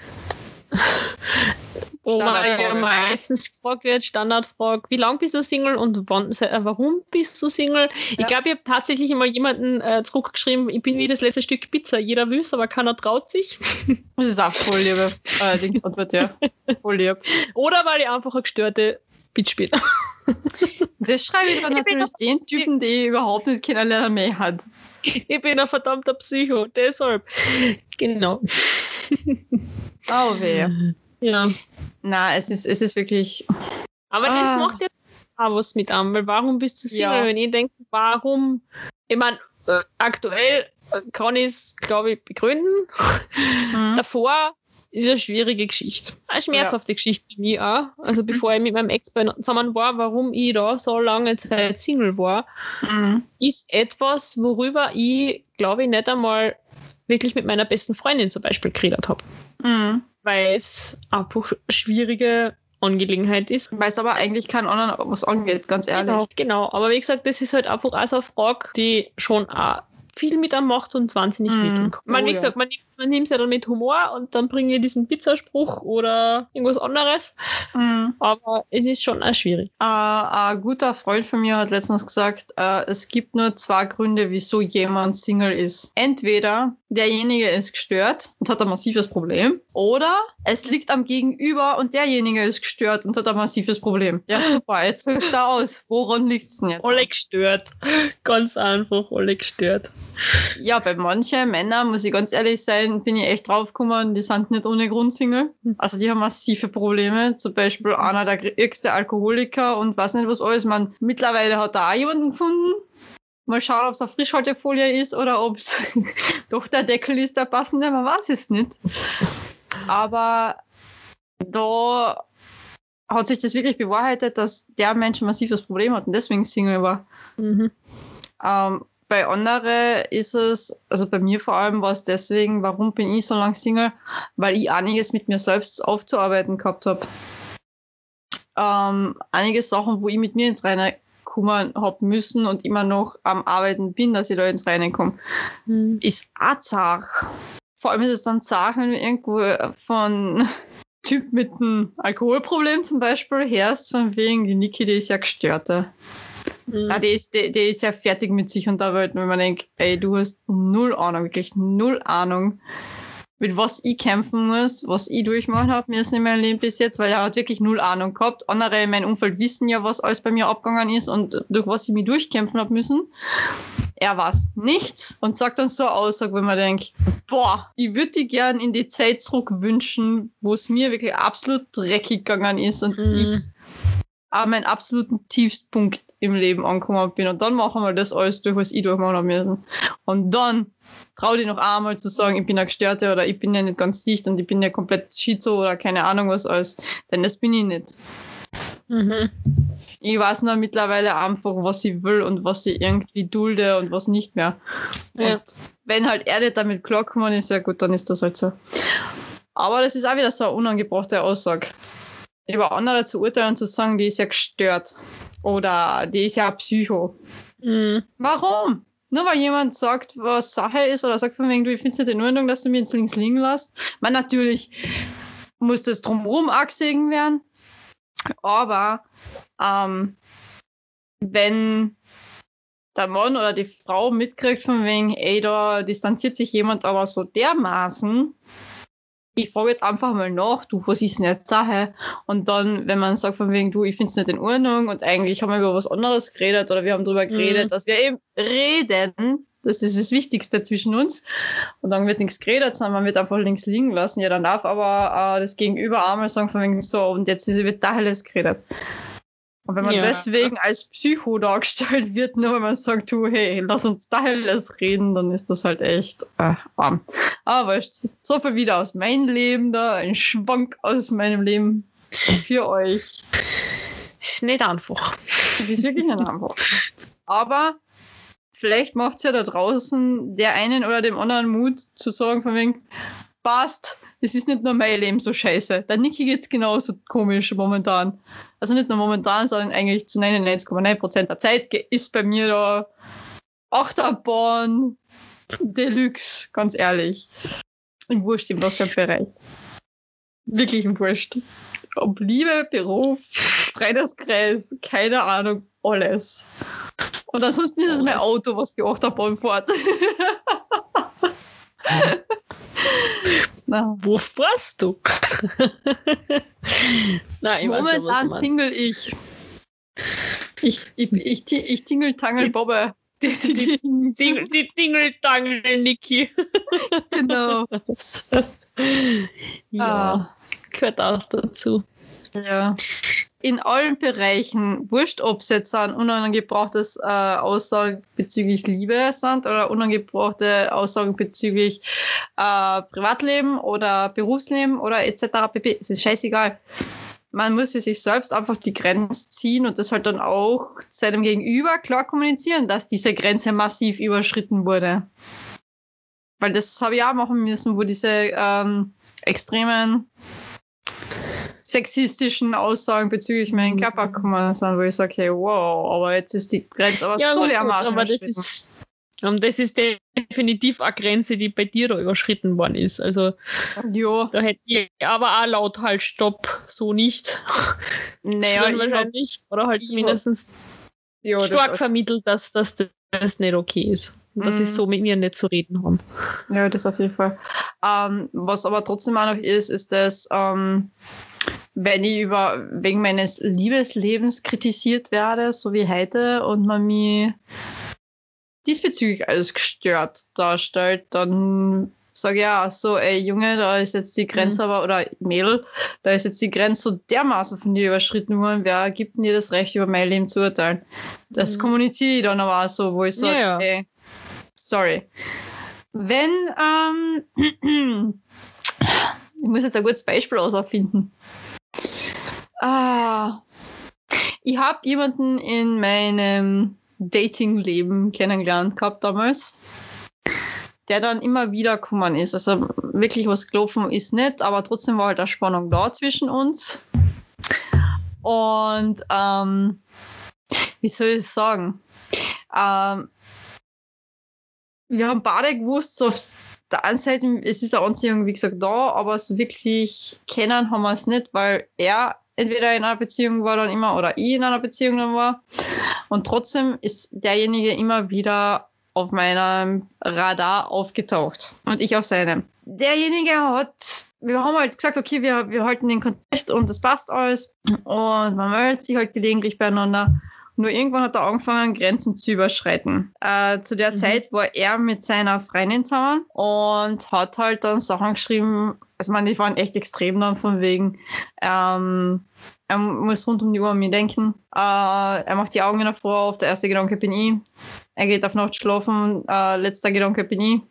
wo man ja meistens gefragt wird, Standardfrage, wie lange bist du Single und wann, äh, warum bist du Single? Ich Ja. glaube, ich habe tatsächlich mal jemanden äh, zurückgeschrieben, ich bin wie das letzte Stück Pizza, jeder will aber keiner traut sich. Das ist auch voll liebe. Allerdings Antwort, ja. Voll lieb. Oder weil ich einfach eine gestörte Bitch bin. Das schreibe ich dann Ich natürlich den Typen, den ich überhaupt nicht kennenlernen mehr hat. Ich bin ein verdammter Psycho, deshalb. Genau. Oh weh. Ja. Na, es ist, es ist wirklich. Aber Ah. es macht ja auch was mit an, weil warum bist du Single? Ja. Wenn ich denke, warum, ich meine, äh, aktuell äh, kann ich es, glaube ich, begründen. Mhm. Davor ist eine schwierige Geschichte. Eine schmerzhafte Geschichte für mich auch. Also bevor ich mit meinem Ex zusammen war, warum ich da so lange Zeit Single war, Mhm. ist etwas, worüber ich, glaube ich, nicht einmal wirklich mit meiner besten Freundin zum Beispiel geredet habe. Mhm. Weil es einfach schwierige Angelegenheit ist. Weiß aber eigentlich keinen anderen, was angeht, ganz ehrlich. Genau, genau. Aber wie gesagt, das ist halt einfach auch so eine Frage, die schon auch viel mit einem macht und wahnsinnig Mhm. kann. Man, Oh wie gesagt, man, nimmt- man nimmt es ja dann mit Humor und dann bringe ich diesen Pizzaspruch oder irgendwas anderes. Mhm. Aber es ist schon auch schwierig. Äh, ein guter Freund von mir hat letztens gesagt, äh, es gibt nur zwei Gründe, wieso jemand Single ist. Entweder derjenige ist gestört und hat ein massives Problem, oder es liegt am Gegenüber und derjenige ist gestört und hat ein massives Problem. Ja, super, jetzt sagst du aus. Woran liegt's denn jetzt? Alle gestört. Ganz einfach, alle gestört. Ja, bei manchen Männern, muss ich ganz ehrlich sein, bin ich echt draufgekommen, die sind nicht ohne Grund Single. Also die haben massive Probleme. Zum Beispiel einer der ärgste Alkoholiker und weiß nicht was alles. Man, mittlerweile hat auch jemanden gefunden. Mal schauen, ob es eine Frischhaltefolie ist oder ob es doch der Deckel ist, der passende, man weiß es nicht. Aber da hat sich das wirklich bewahrheitet, dass der Mensch ein massives Problem hat und deswegen Single war. Mhm. Ähm, bei anderen ist es, also bei mir vor allem war es deswegen, warum bin ich so lange Single? Weil ich einiges mit mir selbst aufzuarbeiten gehabt habe. Ähm, einige Sachen, wo ich mit mir ins Reine kommen hab müssen und immer noch am Arbeiten bin, dass ich da ins Reine komme, Mhm. ist auch zart. Vor allem ist es dann zart, wenn du irgendwo von Typ mit einem Alkoholproblem zum Beispiel hörst, von wegen, die Niki, die ist ja gestörte. Mhm. Ja, die ist, die, die ist ja fertig mit sich und der Welt, wenn man denkt, ey, du hast null Ahnung, wirklich null Ahnung, mit was ich kämpfen muss, was ich durchmachen habe müssen in meinem Leben bis jetzt, weil er hat wirklich null Ahnung gehabt. Andere in meinem Umfeld wissen ja, was alles bei mir abgegangen ist und durch was ich mich durchkämpfen habe müssen. Er weiß nichts und sagt dann so eine Aussage, wenn man denkt, boah, ich würde dir gern in die Zeit zurück wünschen, wo es mir wirklich absolut dreckig gegangen ist und Mhm. ich an meinen absoluten Tiefstpunkt im Leben angekommen bin. Und dann machen wir das alles durch, was ich durchmachen habe müssen. Und dann trau dich noch einmal zu sagen, ich bin eine Gestörte oder ich bin ja nicht ganz dicht und ich bin ja komplett schizo oder keine Ahnung was alles. Denn das bin ich nicht. Mhm. Ich weiß nur mittlerweile einfach, was ich will und was ich irgendwie dulde und was nicht mehr. Ja. Und wenn halt er nicht damit klarkommen ist, ja gut, dann ist das halt so. Aber das ist auch wieder so eine unangebrachte Aussage. Über andere zu urteilen und zu sagen, die ist ja gestört. Oder die ist ja Psycho. Mhm. Warum? Nur weil jemand sagt, was Sache ist oder sagt von wegen, du, ich finde es nicht in Ordnung, dass du mir ins Links liegen lässt. Man, natürlich muss das drumherum abgesehen werden. Aber ähm, wenn der Mann oder die Frau mitkriegt von wegen, ey, da distanziert sich jemand aber so dermaßen, ich frage jetzt einfach mal nach, du, was ist denn jetzt Sache? Und dann, wenn man sagt von wegen, du, ich finde es nicht in Ordnung und eigentlich haben wir über was anderes geredet oder wir haben darüber geredet, Mhm. dass wir eben reden, das ist das Wichtigste zwischen uns. Und dann wird nichts geredet, sondern man wird einfach links liegen lassen. Ja, dann darf aber äh, das Gegenüber einmal sagen von wegen so, und jetzt ist, wird da alles geredet. Und wenn man Ja. deswegen als Psycho dargestellt wird, nur wenn man sagt, du, hey, lass uns da alles reden, dann ist das halt echt äh, arm. Aber so viel wieder aus meinem Leben da, ein Schwank aus meinem Leben für euch. Ist nicht einfach. Das ist wirklich ein einfach. Aber vielleicht macht es ja da draußen der einen oder dem anderen Mut zu sagen, von wegen, passt, es ist nicht nur mein Leben so scheiße. Der Niki geht's genauso komisch momentan. Also nicht nur momentan, sondern eigentlich zu 99,9% der Zeit ist bei mir da Achterbahn Deluxe, ganz ehrlich. Im Wurscht, in was für einem Bereich. Wirklich im Wurscht. Ob Liebe, Beruf, Freundeskreis, keine Ahnung, alles. Und ansonsten ist es mein. Auto, was die Achterbahn fährt. Na, Wo fährst du? Nein, ich weiß schon, was momentan tingle ich. Ich, ich, ich, ich tingle Tangel Bobbe. Die, die, die, die Dingeltangel, Niki. genau. Ja, Ah. gehört auch dazu. Ja. In allen Bereichen, wurscht, ob es jetzt ein unangebrauchtes äh, Aussagen bezüglich Liebe sind oder unangebrachte Aussagen bezüglich äh, Privatleben oder Berufsleben oder etc. pp. Es ist scheißegal. Man muss für sich selbst einfach die Grenze ziehen und das halt dann auch seinem Gegenüber klar kommunizieren, dass diese Grenze massiv überschritten wurde. Weil das habe ich auch machen müssen, wo diese ähm, extremen sexistischen Aussagen bezüglich meinen Mhm. Körper gekommen sind, wo ich sage, hey, wow, aber jetzt ist die Grenze aber so gut, dermaßen aber das ist, das ist definitiv eine Grenze, die bei dir da überschritten worden ist. Also Ja, da hätte ich aber auch laut halt Stopp, so nicht. naja, ich hab, wahrscheinlich. Oder halt hab- zumindest ja, das, stark vermittelt, dass, dass das nicht okay ist. Und dass Mhm. ich so mit mir nicht zu reden haben. ja, das auf jeden Fall. Ähm, was aber trotzdem auch noch ist, ist, dass ähm, wenn ich über wegen meines Liebeslebens kritisiert werde, so wie heute, und man mich diesbezüglich als gestört darstellt, dann sage ich ja so, ey Junge, da ist jetzt die Grenze aber, oder Mädel, da ist jetzt die Grenze so dermaßen von dir überschritten worden, wer gibt dir das Recht, über mein Leben zu urteilen? Das Mhm. kommuniziere ich dann aber auch so, wo ich sage, Ja, ja. ey, sorry. Wenn, ähm, ich muss jetzt ein gutes Beispiel auserfinden. Ah, ich habe jemanden in meinem Dating-Leben kennengelernt gehabt damals, der dann immer wieder gekommen ist. Also wirklich was gelaufen ist nicht, aber trotzdem war halt eine Spannung da zwischen uns. Und ähm, wie soll ich sagen? Ähm, wir haben beide gewusst, so auf der einen Seite, es ist eine Anziehung, wie gesagt, da, aber so wirklich kennen haben wir es nicht, weil er entweder in einer Beziehung war dann immer oder ich in einer Beziehung dann war. Und trotzdem ist derjenige immer wieder auf meinem Radar aufgetaucht und ich auf seinem. Derjenige hat, wir haben halt gesagt, okay, wir, wir halten den Kontakt und das passt alles und man meldet sich halt gelegentlich beieinander. Nur irgendwann hat er angefangen, Grenzen zu überschreiten. Äh, zu der Mhm. Zeit war er mit seiner Freundin zusammen und hat halt dann Sachen geschrieben, also man, die waren echt extrem dann von wegen, ähm, er muss rund um die Uhr an mich denken. Äh, er macht die Augen in der Früh auf, der erste Gedanke bin ich. Er geht auf Nacht schlafen, äh, letzter Gedanke bin ich.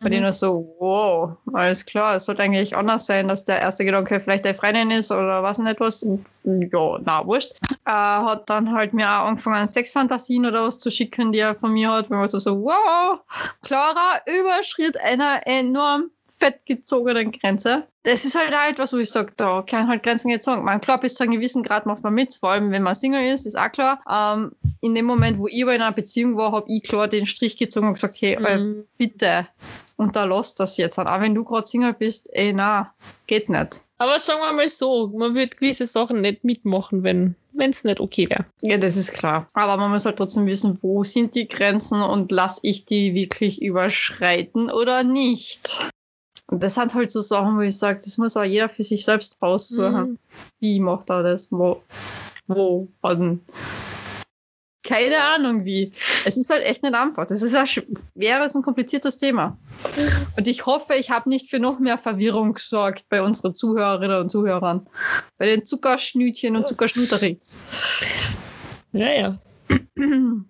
Bei denen ist so, wow, alles klar, es sollte eigentlich anders sein, dass der erste Gedanke vielleicht der Freundin ist oder was nicht was. Ja, na, wurscht. Äh, hat dann halt mir auch angefangen, Sexfantasien oder was zu schicken, die er von mir hat. Wenn man so, so, wow, klarer Überschritt einer enorm fett gezogenen Grenze. Das ist halt auch etwas, wo ich sage, da kann halt Grenzen gezogen. Man, klar, bis zu einem gewissen Grad macht man mit, vor allem wenn man Single ist, ist auch klar. Ähm, in dem Moment, wo ich in einer Beziehung war, habe ich klar den Strich gezogen und gesagt, hey, äh, Mhm. bitte unterlass das jetzt. Auch wenn du gerade Single bist, ey, na, geht nicht. Aber sagen wir mal so, man wird gewisse Sachen nicht mitmachen, wenn es nicht okay wäre. Ja, das ist klar. Aber man muss halt trotzdem wissen, wo sind die Grenzen und lass ich die wirklich überschreiten oder nicht. Und das sind halt so Sachen, wo ich sage, das muss auch jeder für sich selbst raussuchen. Mhm. Wie macht er das? Wo? Wo? Wann? Keine Ahnung wie. Es ist halt echt nicht einfach. Das ist ein schweres und kompliziertes Thema. Und ich hoffe, ich habe nicht für noch mehr Verwirrung gesorgt bei unseren Zuhörerinnen und Zuhörern. Bei den Zuckerschnütchen und Zuckerschnuterings. Ja, ja.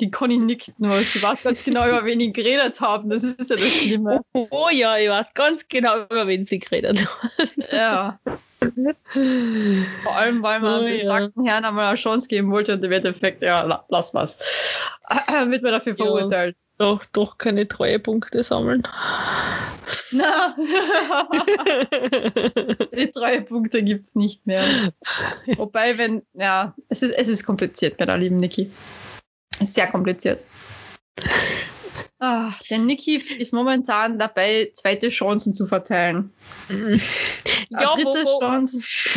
Die Conny nickt nur. Sie weiß ganz genau, über wen ich geredet haben. Das ist ja das Schlimme. Oh, oh ja, ich weiß ganz genau, über wen sie geredet hat. Ja. Vor allem, weil man Oh, den ja. besagten Herrn einmal eine Chance geben wollte und im Endeffekt, ja, la- lass was. Wird man dafür Ja. verurteilt. Doch, doch keine Treuepunkte sammeln. Na. Die Treuepunkte gibt es nicht mehr. Wobei, wenn, ja, es ist, es ist kompliziert bei der lieben Niki. Ist sehr kompliziert. Ah, der Niki ist momentan dabei, zweite Chancen zu verteilen. ja, Eine dritte wo, wo, Chance.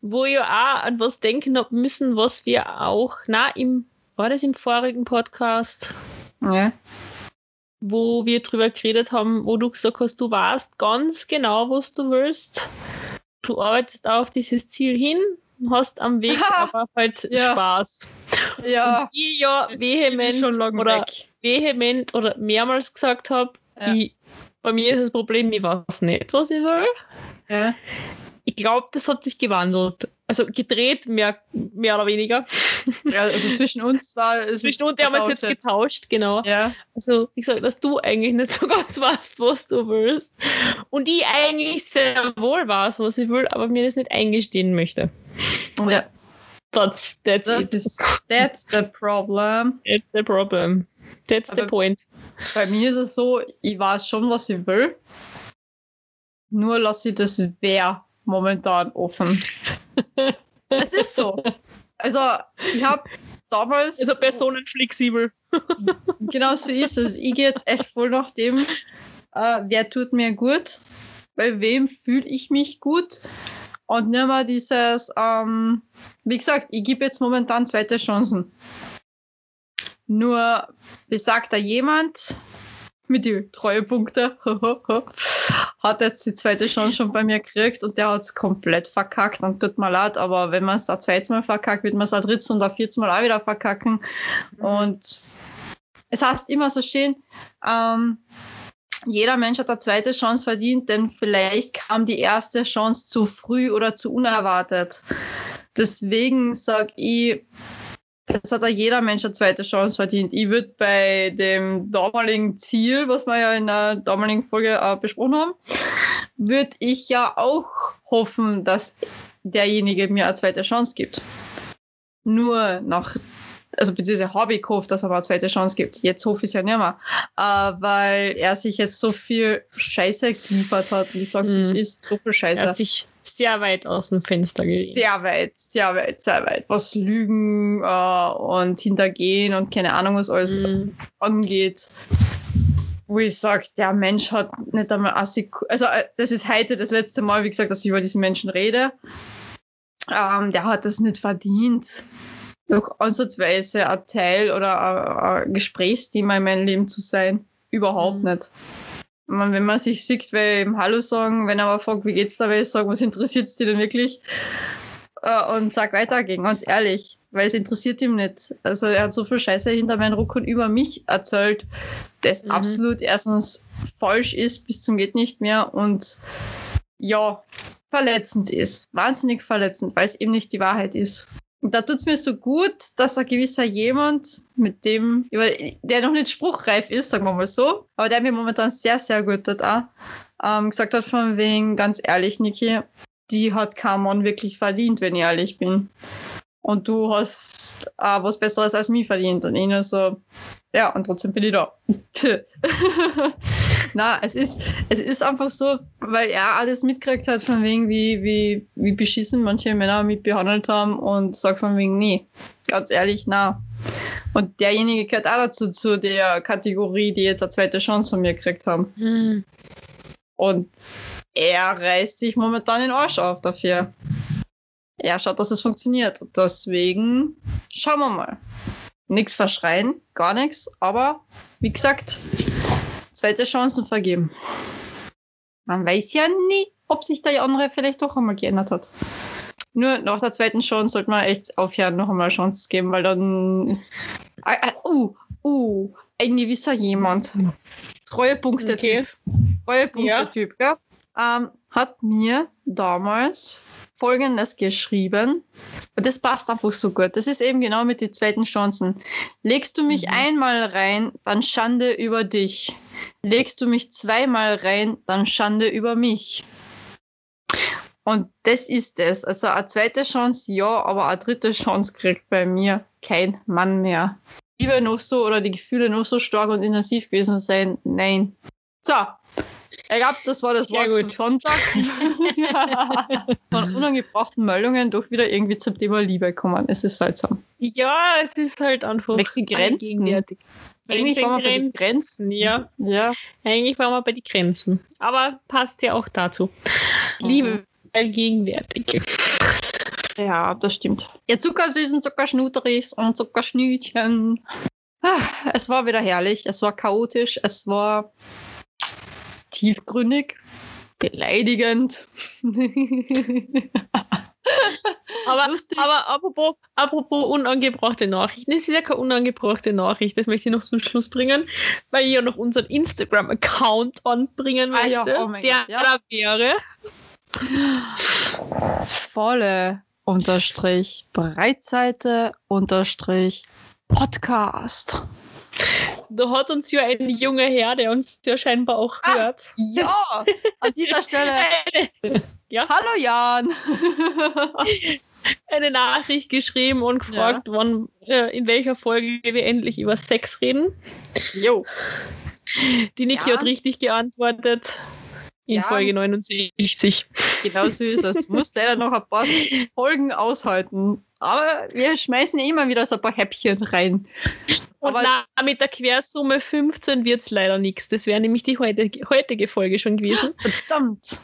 wo ich auch an was denken hab müssen, was wir auch, na, im, war das im vorigen Podcast, Ja. wo wir drüber geredet haben, wo du gesagt hast, du weißt ganz genau, was du willst. Du arbeitest auf dieses Ziel hin, hast am Weg aber halt Ja. Spaß. Ja. Und ich ja das vehement schon oder weg. vehement oder mehrmals gesagt habe, Ja. bei mir ist das Problem, ich weiß nicht, was ich will. Ja. Ich glaube, das hat sich gewandelt. Also gedreht, mehr, mehr oder weniger. ja, also zwischen uns war es. Zwischen uns haben wir es jetzt getauscht, genau. Ja. Also ich sage, dass du eigentlich nicht so ganz weißt, was du willst. Und ich eigentlich sehr wohl weiß, was ich will, aber mir das nicht eingestehen möchte. ja. That's, that's ist, that's the problem. That's the problem. That's the Aber- point. Bei mir ist es so, ich weiß schon, was ich will. Nur lasse ich das Wer momentan offen. es ist so. Also, ich habe damals. Also personenflexibel. Genau so ist es. Ich gehe jetzt echt voll nach dem, äh, wer tut mir gut, bei wem fühle ich mich gut. Und nicht mehr dieses, ähm, wie gesagt, ich gebe jetzt momentan zweite Chancen. Nur besagter jemand mit die Treuepunkte hat jetzt die zweite Chance schon bei mir gekriegt und der hat es komplett verkackt und tut mir leid, aber wenn man es da zweites Mal verkackt, wird man es da drittes und da viertes Mal auch wieder verkacken. Und es heißt immer so schön, ähm, jeder Mensch hat eine zweite Chance verdient, denn vielleicht kam die erste Chance zu früh oder zu unerwartet. Deswegen sage ich, das hat ja jeder Mensch eine zweite Chance verdient. Ich würde bei dem damaligen Ziel, was wir ja in der damaligen Folge äh, besprochen haben, würde ich ja auch hoffen, dass derjenige mir eine zweite Chance gibt. Nur nach also beziehungsweise habe ich gehofft, dass er mir eine zweite Chance gibt. Jetzt hoffe ich es ja nicht mehr. Äh, weil er sich jetzt so viel Scheiße geliefert hat. Ich es, wie es Mhm. ist. So viel Er Scheiße. hat sich sehr weit aus dem Fenster gelegt. Sehr weit, sehr weit, sehr weit. Was Lügen äh, und Hintergehen und keine Ahnung, was alles Mhm. angeht. Wo ich sage, der Mensch hat nicht einmal eine Sekunde. Also, äh, das ist heute das letzte Mal, wie gesagt, dass ich über diesen Menschen rede. Ähm, der hat das nicht verdient. Doch ansatzweise ein Teil oder ein, ein Gesprächsthema in meinem Leben zu sein. Überhaupt Mhm. nicht. Man, wenn man sich sieht, will ihm Hallo sagen, wenn er aber fragt, wie geht's da, will ich sagen, was interessiert's dir denn wirklich? Äh, und sag weitergehen, ganz ehrlich, weil es interessiert ihm nicht. Also er hat so viel Scheiße hinter meinen Rücken über mich erzählt, das Mhm. absolut erstens falsch ist, bis zum geht nicht mehr und ja, verletzend ist. Wahnsinnig verletzend, weil es eben nicht die Wahrheit ist. Und da tut's mir so gut, dass ein gewisser jemand, mit dem, der noch nicht spruchreif ist, sagen wir mal so, aber der mir momentan sehr, sehr gut tut auch, ähm, gesagt hat von wegen, ganz ehrlich, Niki, die hat Mann wirklich verdient, wenn ich ehrlich bin. Und du hast äh, was Besseres als mich verdient. Und ich nur so, ja, und trotzdem bin ich da. Na, es ist, es ist einfach so, weil er alles mitgekriegt hat, von wegen, wie, wie, wie beschissen manche Männer mich behandelt haben und sagt von wegen, nee, ganz ehrlich, na. Und derjenige gehört auch dazu, zu der Kategorie, die jetzt eine zweite Chance von mir gekriegt haben. Mhm. Und er reißt sich momentan den Arsch auf dafür. Er schaut, dass es funktioniert. Und deswegen schauen wir mal. Nichts verschreien, gar nichts, aber wie gesagt, zweite Chancen vergeben. Man weiß ja nie, ob sich der andere vielleicht doch einmal geändert hat. Nur nach der zweiten Chance sollte man echt aufhören, noch einmal eine Chance geben, weil dann. Ah, ah, uh, uh, ein gewisser jemand. Treuepunkte Okay. Treuepunkte-Typ, ja. Ähm, hat mir damals folgendes geschrieben. Und das passt einfach so gut. Das ist eben genau mit den zweiten Chancen. Legst du mich Mhm. einmal rein, dann Schande über dich. Legst du mich zweimal rein, dann Schande über mich. Und das ist es. Also eine zweite Chance, ja, aber eine dritte Chance kriegt bei mir kein Mann mehr. Die Liebe noch so oder die Gefühle noch so stark und intensiv gewesen sein, nein. So, ich glaube, das war das Wort zum. Sonntag. Von unangebrachten Meldungen doch wieder irgendwie zum Thema Liebe kommen. Es ist seltsam. Ja, es ist halt einfach die Grenzen. Eigentlich waren wir bei den Grenzen. Ja, Ja, eigentlich waren wir bei den Grenzen. Aber passt ja auch dazu. Liebe allgegenwärtig. ja, das stimmt. Ihr Zuckersüßen, Zuckerschnuteris und Zuckerschnütchen. Ah, Es war wieder herrlich. Es war chaotisch. Es war tiefgründig, beleidigend. Aber, Lustig. aber apropos, apropos unangebrachte Nachrichten, es ist ja keine unangebrachte Nachricht, das möchte ich noch zum Schluss bringen, weil ich ja noch unseren Instagram-Account anbringen Ah möchte. ja, oh der Gott, ja. da wäre. volle unterstrich Breitseite unterstrich Podcast. Da hat uns ja ein junger Herr, der uns ja scheinbar auch Ah. hört. Ja, an dieser Stelle. Eine, Hallo Jan. eine Nachricht geschrieben und gefragt, wann, äh, in welcher Folge wir endlich über Sex reden. Jo. Die Niki Ja. hat richtig geantwortet. In Ja. Folge 69. Genau so ist es. Du musst leider noch ein paar Folgen aushalten. Aber wir schmeißen immer wieder so ein paar Häppchen rein. Und Aber- na, mit der Quersumme 15 wird es leider nichts. Das wäre nämlich die heutige, heutige Folge schon gewesen. Verdammt.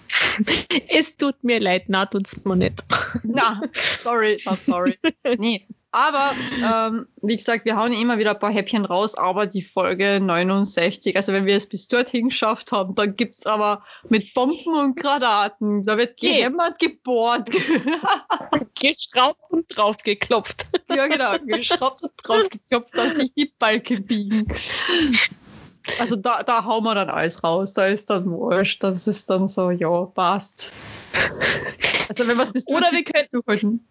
es tut mir leid, na, tut's mir nicht. Na, sorry, not sorry. Nee. Aber ähm, wie gesagt, wir hauen immer wieder ein paar Häppchen raus, aber die Folge 69, also wenn wir es bis dorthin geschafft haben, dann gibt es aber mit Bomben und Granaten, da wird gehämmert, gebohrt. Geschraubt und draufgeklopft. ja, genau, geschraubt und draufgeklopft, dass sich die Balken biegen. Also da, da hauen wir dann alles raus, da ist dann wurscht, das ist dann so, ja, passt. Also wenn wir es bis Oder dorthin wir durchhalten.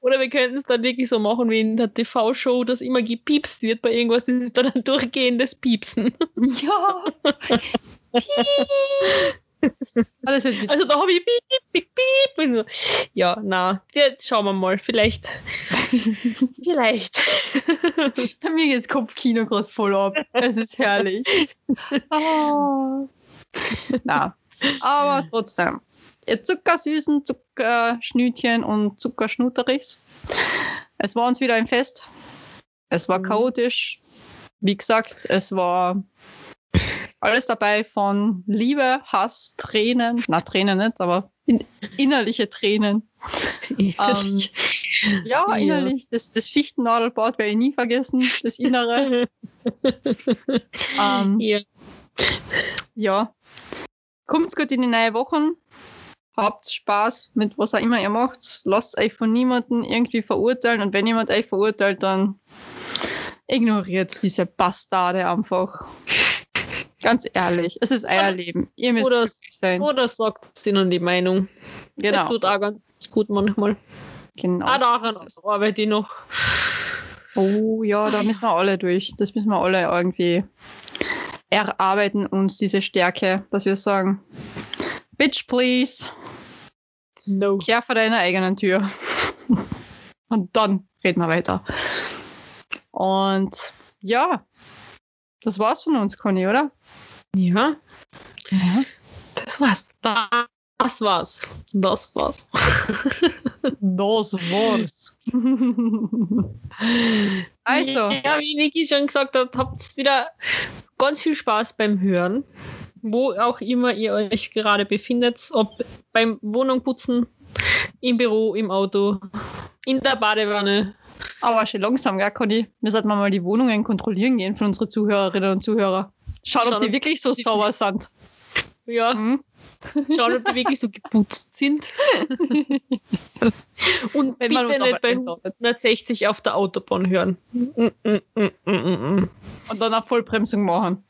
Oder wir könnten es dann wirklich so machen wie in der TV-Show, dass immer gepiepst wird bei irgendwas. Das ist dann ein durchgehendes Piepsen. Ja. Wird witzig. Also da habe ich piep, piep, piep. So. Ja, na, jetzt schauen wir mal. Vielleicht. Vielleicht. Bei mir geht's Kopfkino gerade voll ab. Es ist herrlich. Ah. Na, aber trotzdem. Ihr Zuckersüßen, Zuckerschnütchen und Zuckerschnuterichs. Es war uns wieder ein Fest. Es war Mhm. chaotisch. Wie gesagt, es war alles dabei von Liebe, Hass, Tränen. Na, Tränen nicht, aber in, innerliche Tränen. Ähm, ja, Ja. innerlich. Das, das Fichtennadelbad werde ich nie vergessen, das Innere. ähm, ja. ja. Kommt gut in die neue Wochen. Habt Spaß mit was auch immer ihr macht. Lasst euch von niemandem irgendwie verurteilen. Und wenn jemand euch verurteilt, dann ignoriert diese Bastarde einfach. Ganz ehrlich, es ist euer Leben. Ihr müsst Oder- sein. Oder sagt und die Meinung. Das Genau. tut auch ganz gut manchmal. genau Ah, so daran es. arbeite ich noch. Oh ja, da müssen wir alle durch. Das müssen wir alle irgendwie erarbeiten, uns diese Stärke, dass wir sagen, Bitch, please, No. kehr vor deiner eigenen Tür. Und dann reden wir weiter. Und ja, das war's von uns, Conny, oder? Ja. Das war's. Das war's. Das war's. Das war's. also, Ja, wie Niki schon gesagt hat, habt wieder ganz viel Spaß beim Hören. Wo auch immer ihr euch gerade befindet, ob beim Wohnungputzen, im Büro, im Auto, in der Badewanne. aber schon langsam, gell, Conny? Wir sollten mal die Wohnungen kontrollieren gehen von unseren Zuhörerinnen und Zuhörern. Schauen, ob Schauen, die ob wirklich so die- sauer sind. Ja, Hm? schauen, ob die wirklich so geputzt sind. Und Wenn man bitte nicht bei einladet. 160 auf der Autobahn hören. Mm, mm, mm. Und dann eine Vollbremsung machen.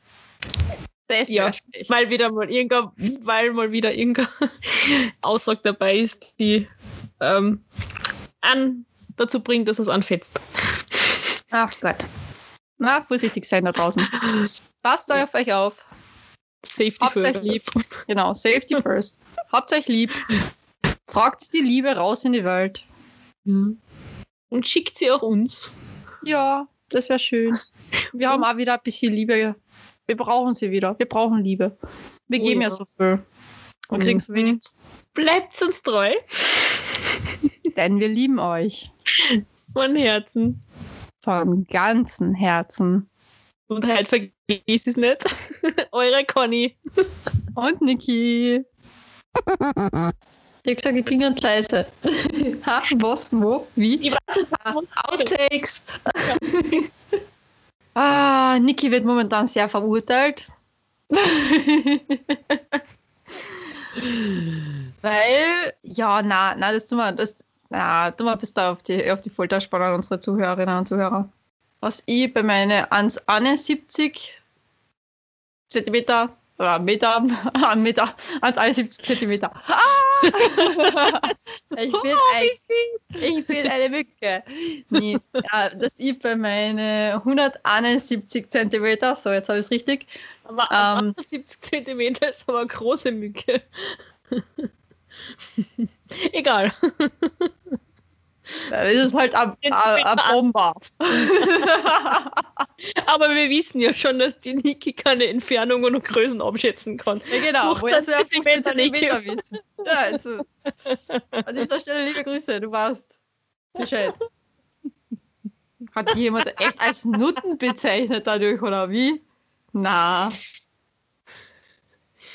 Das Ja. Weil wieder mal irgendein, weil mal wieder irgendeine Aussage dabei ist, die ähm, an dazu bringt, dass es anfetzt. Ach Gott. Na, vorsichtig sein da draußen. Passt auf euch auf. Safety Habt euch first. lieb. Genau, safety first. Habt euch lieb. Tragt die Liebe raus in die Welt. Mhm. Und schickt sie auch uns. Ja, das wäre schön. Wir haben auch wieder ein bisschen Liebe. Wir brauchen sie wieder. Wir brauchen Liebe. Wir Oh geben ja. ja. so viel. Und kriegen so wenig, Bleibt uns treu. denn wir lieben euch. Von Herzen. Von ganzem Herzen. Und halt vergiss es nicht. Eure Conny. Und Niki. Ich hab gesagt, ich bin ganz leise. ha, was, wo, wie? Ah, Outtakes. Ah, Niki wird momentan sehr verurteilt. Weil, ja, na, na, das tun wir, das, na, tun wir bis da auf die, auf die Folter spannen, unsere Zuhörerinnen und Zuhörer. Was ich bei meinen 1,71 Zentimeter, oder Meter, Meter, 1,71 Zentimeter. Ah! ich bin ein ich bin eine Mücke. Nee, ja, dass ich bei meinen 171 Zentimeter, so jetzt habe ich es richtig, Aber Ähm. 70 Zentimeter ist aber eine große Mücke. Egal. das ist halt ein, Bomber. Aber wir wissen ja schon, dass die Niki keine Entfernungen und Größen abschätzen kann. Ja, genau, Durch wo das das ja 15 Zentimeter nicht. Zentimeter wissen. Ja, also, an dieser Stelle liebe Grüße, du warst Bescheid. Hat jemand echt als Nutten bezeichnet dadurch, oder wie? Na.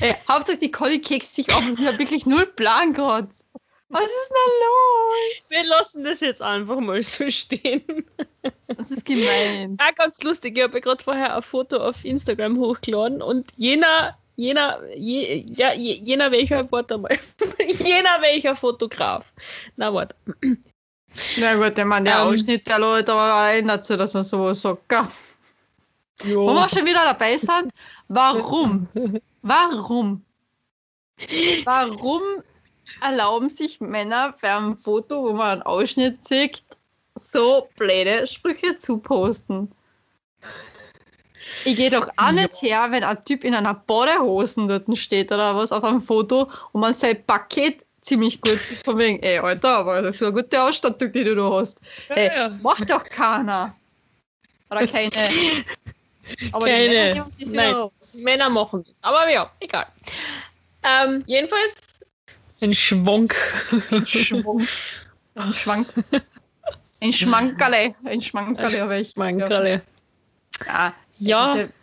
Ey, Hauptsache die Collie kekst sich auf und ich habe wirklich null Plan gehabt. Was ist denn los? Wir lassen das jetzt einfach mal so stehen. Das ist gemein. Ja, ganz lustig. Ich habe ja gerade vorher ein Foto auf Instagram hochgeladen und jener, jener, je, ja, je, jener welcher, warte mal, jener welcher Fotograf. Na, warte. Na gut, der Mann, der Ähm. Ausschnitt der Leute aber erinnert sich, dass man sowas sagt. gell? Wo wir schon wieder dabei sind, warum? Warum? Warum erlauben sich Männer beim Foto, wo man einen Ausschnitt sieht, so blöde Sprüche zu posten? Ich gehe doch auch nicht her, wenn ein Typ in einer Badehosen dort steht oder was auf einem Foto und man sein Paket ziemlich gut sieht, von wegen, ey, Alter, aber das ist eine gute Ausstattung, die du da hast. Ey, ja. das macht doch keiner. Oder keine. Aber Keine. die Männer wieder Nein. raus. Männer machen das. Aber ja, egal. Ähm, jedenfalls ein Schwank. Ein Schwung. Ein Schwank. Ein Schmankerle. Ein Schmankerle habe ich. Mankerle. Ja, Ja, das ist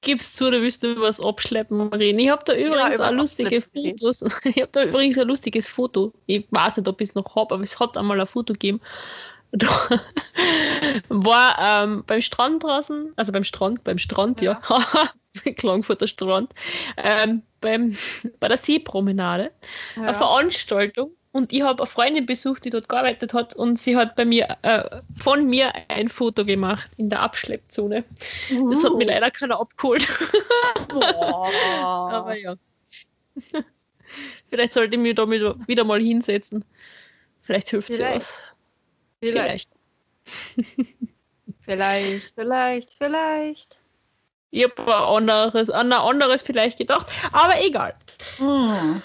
gib's zu, du willst über was Abschleppen reden. Ich habe da übrigens übers ein lustiges. Fotos. Ich habe da übrigens ein lustiges Foto. Ich weiß nicht, ob ich es noch habe, aber es hat einmal ein Foto gegeben. Da war ähm, beim Strand draußen, also beim Strand, beim Strand, ja, Klangfurter Strand, ähm, beim, bei der Seepromenade, ja. eine Veranstaltung und ich habe eine Freundin besucht, die dort gearbeitet hat und sie hat bei mir äh, von mir ein Foto gemacht in der Abschleppzone. Das hat mir Uh. leider keiner abgeholt. Boah. Aber ja. Vielleicht sollte ich mich da wieder mal hinsetzen. Vielleicht hilft es Vielleicht. was. vielleicht, vielleicht, vielleicht, vielleicht. Ich habe ein anderes, an ein anderes vielleicht gedacht, aber egal. Hm.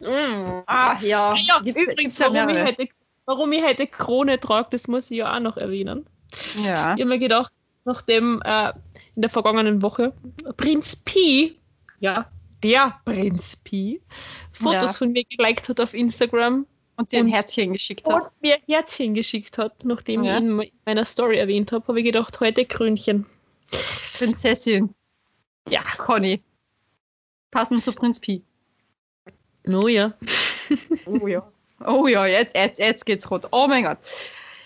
Mm. Ah, ja. Ja, Gibt's- übrigens, gibt's ja warum, ich heute, warum ich heute Krone trage, das muss ich ja auch noch erwähnen. Ja. Ich habe mir gedacht, nachdem äh, in der vergangenen Woche Prinz Pi, ja, der Prinz Pi, Fotos Ja. von mir geliked hat auf Instagram Und dir ein Herzchen geschickt hat. und mir Herzchen geschickt hat, nachdem Ja. ich ihn in meiner Story erwähnt habe, habe ich gedacht, heute Krönchen. Prinzessin Ja. Conny. Passend zu Prinz Pi. Oh ja. Oh ja. Oh ja, jetzt, jetzt, jetzt geht's rot. Oh mein Gott.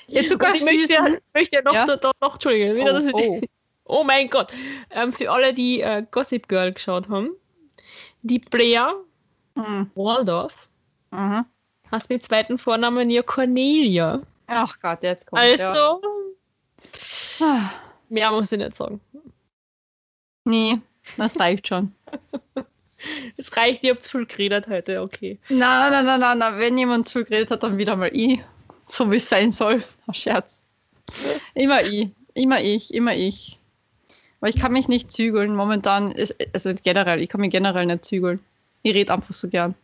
Jetzt sogar ich möchte, ja- möchte ja noch, Ja? Da, da, noch Entschuldige, wieder, dass Oh, ich, oh. oh mein Gott. Ähm, für alle, die äh, Gossip Girl geschaut haben, die Blair Mhm. Waldorf Mhm. heißt mit zweiten Vornamen ja Cornelia. Ach Gott, jetzt kommt Also, ja. mehr muss ich nicht sagen. Nee, das reicht schon. Es reicht, ihr habt zu viel geredet heute, okay. Na, na, na, na, na, wenn jemand zu viel geredet hat, dann wieder mal ich. So wie es sein soll. Ach, Scherz. Immer ich. Immer ich. Immer ich. Aber ich kann mich nicht zügeln. Momentan also generell, ich kann mich generell nicht zügeln. Ich rede einfach so gern.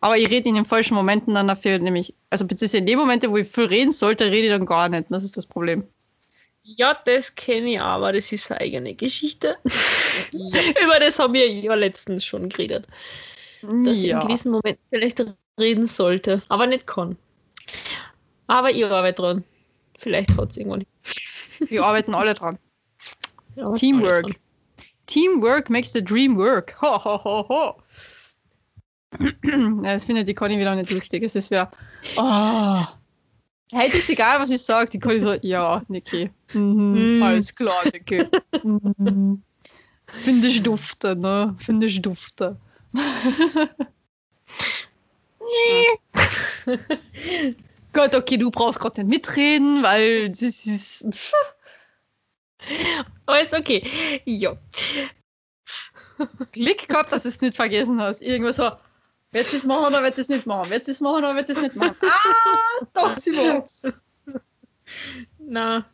Aber ich rede in den falschen Momenten dann dafür, nämlich, also beziehungsweise in den Momenten, wo ich viel reden sollte, rede ich dann gar nicht. Das ist das Problem. Ja, das kenne ich, aber das ist eine eigene Geschichte. Über das haben wir ja letztens schon geredet. Dass ich in ja. gewissen Momenten vielleicht reden sollte, aber nicht kann. Aber ich arbeite dran. Vielleicht hat es irgendwann. Wir arbeiten alle dran. Arbeiten Teamwork. alle dran. Teamwork makes the dream work. Ho, ho, ho, ho. ja, das findet die Conny wieder nicht lustig. Es ist wieder. Oh. Heute ist egal, was ich sage. Die Conny so, ja, Niki. Mhm, Mm. Alles klar, Niki. Mhm. Finde ich dufte, ne? Finde ich dufte. Gott, okay, du brauchst gerade nicht mitreden, weil das ist. Ist okay. Ja. Glück gehabt, dass du es nicht vergessen hast. Irgendwas so, wird es machen oder wird es nicht machen? Wird es machen oder wird es nicht machen? Ah, doch, sie macht's. Na,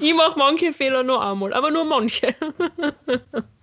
ich mache manche Fehler nur einmal, aber nur manche.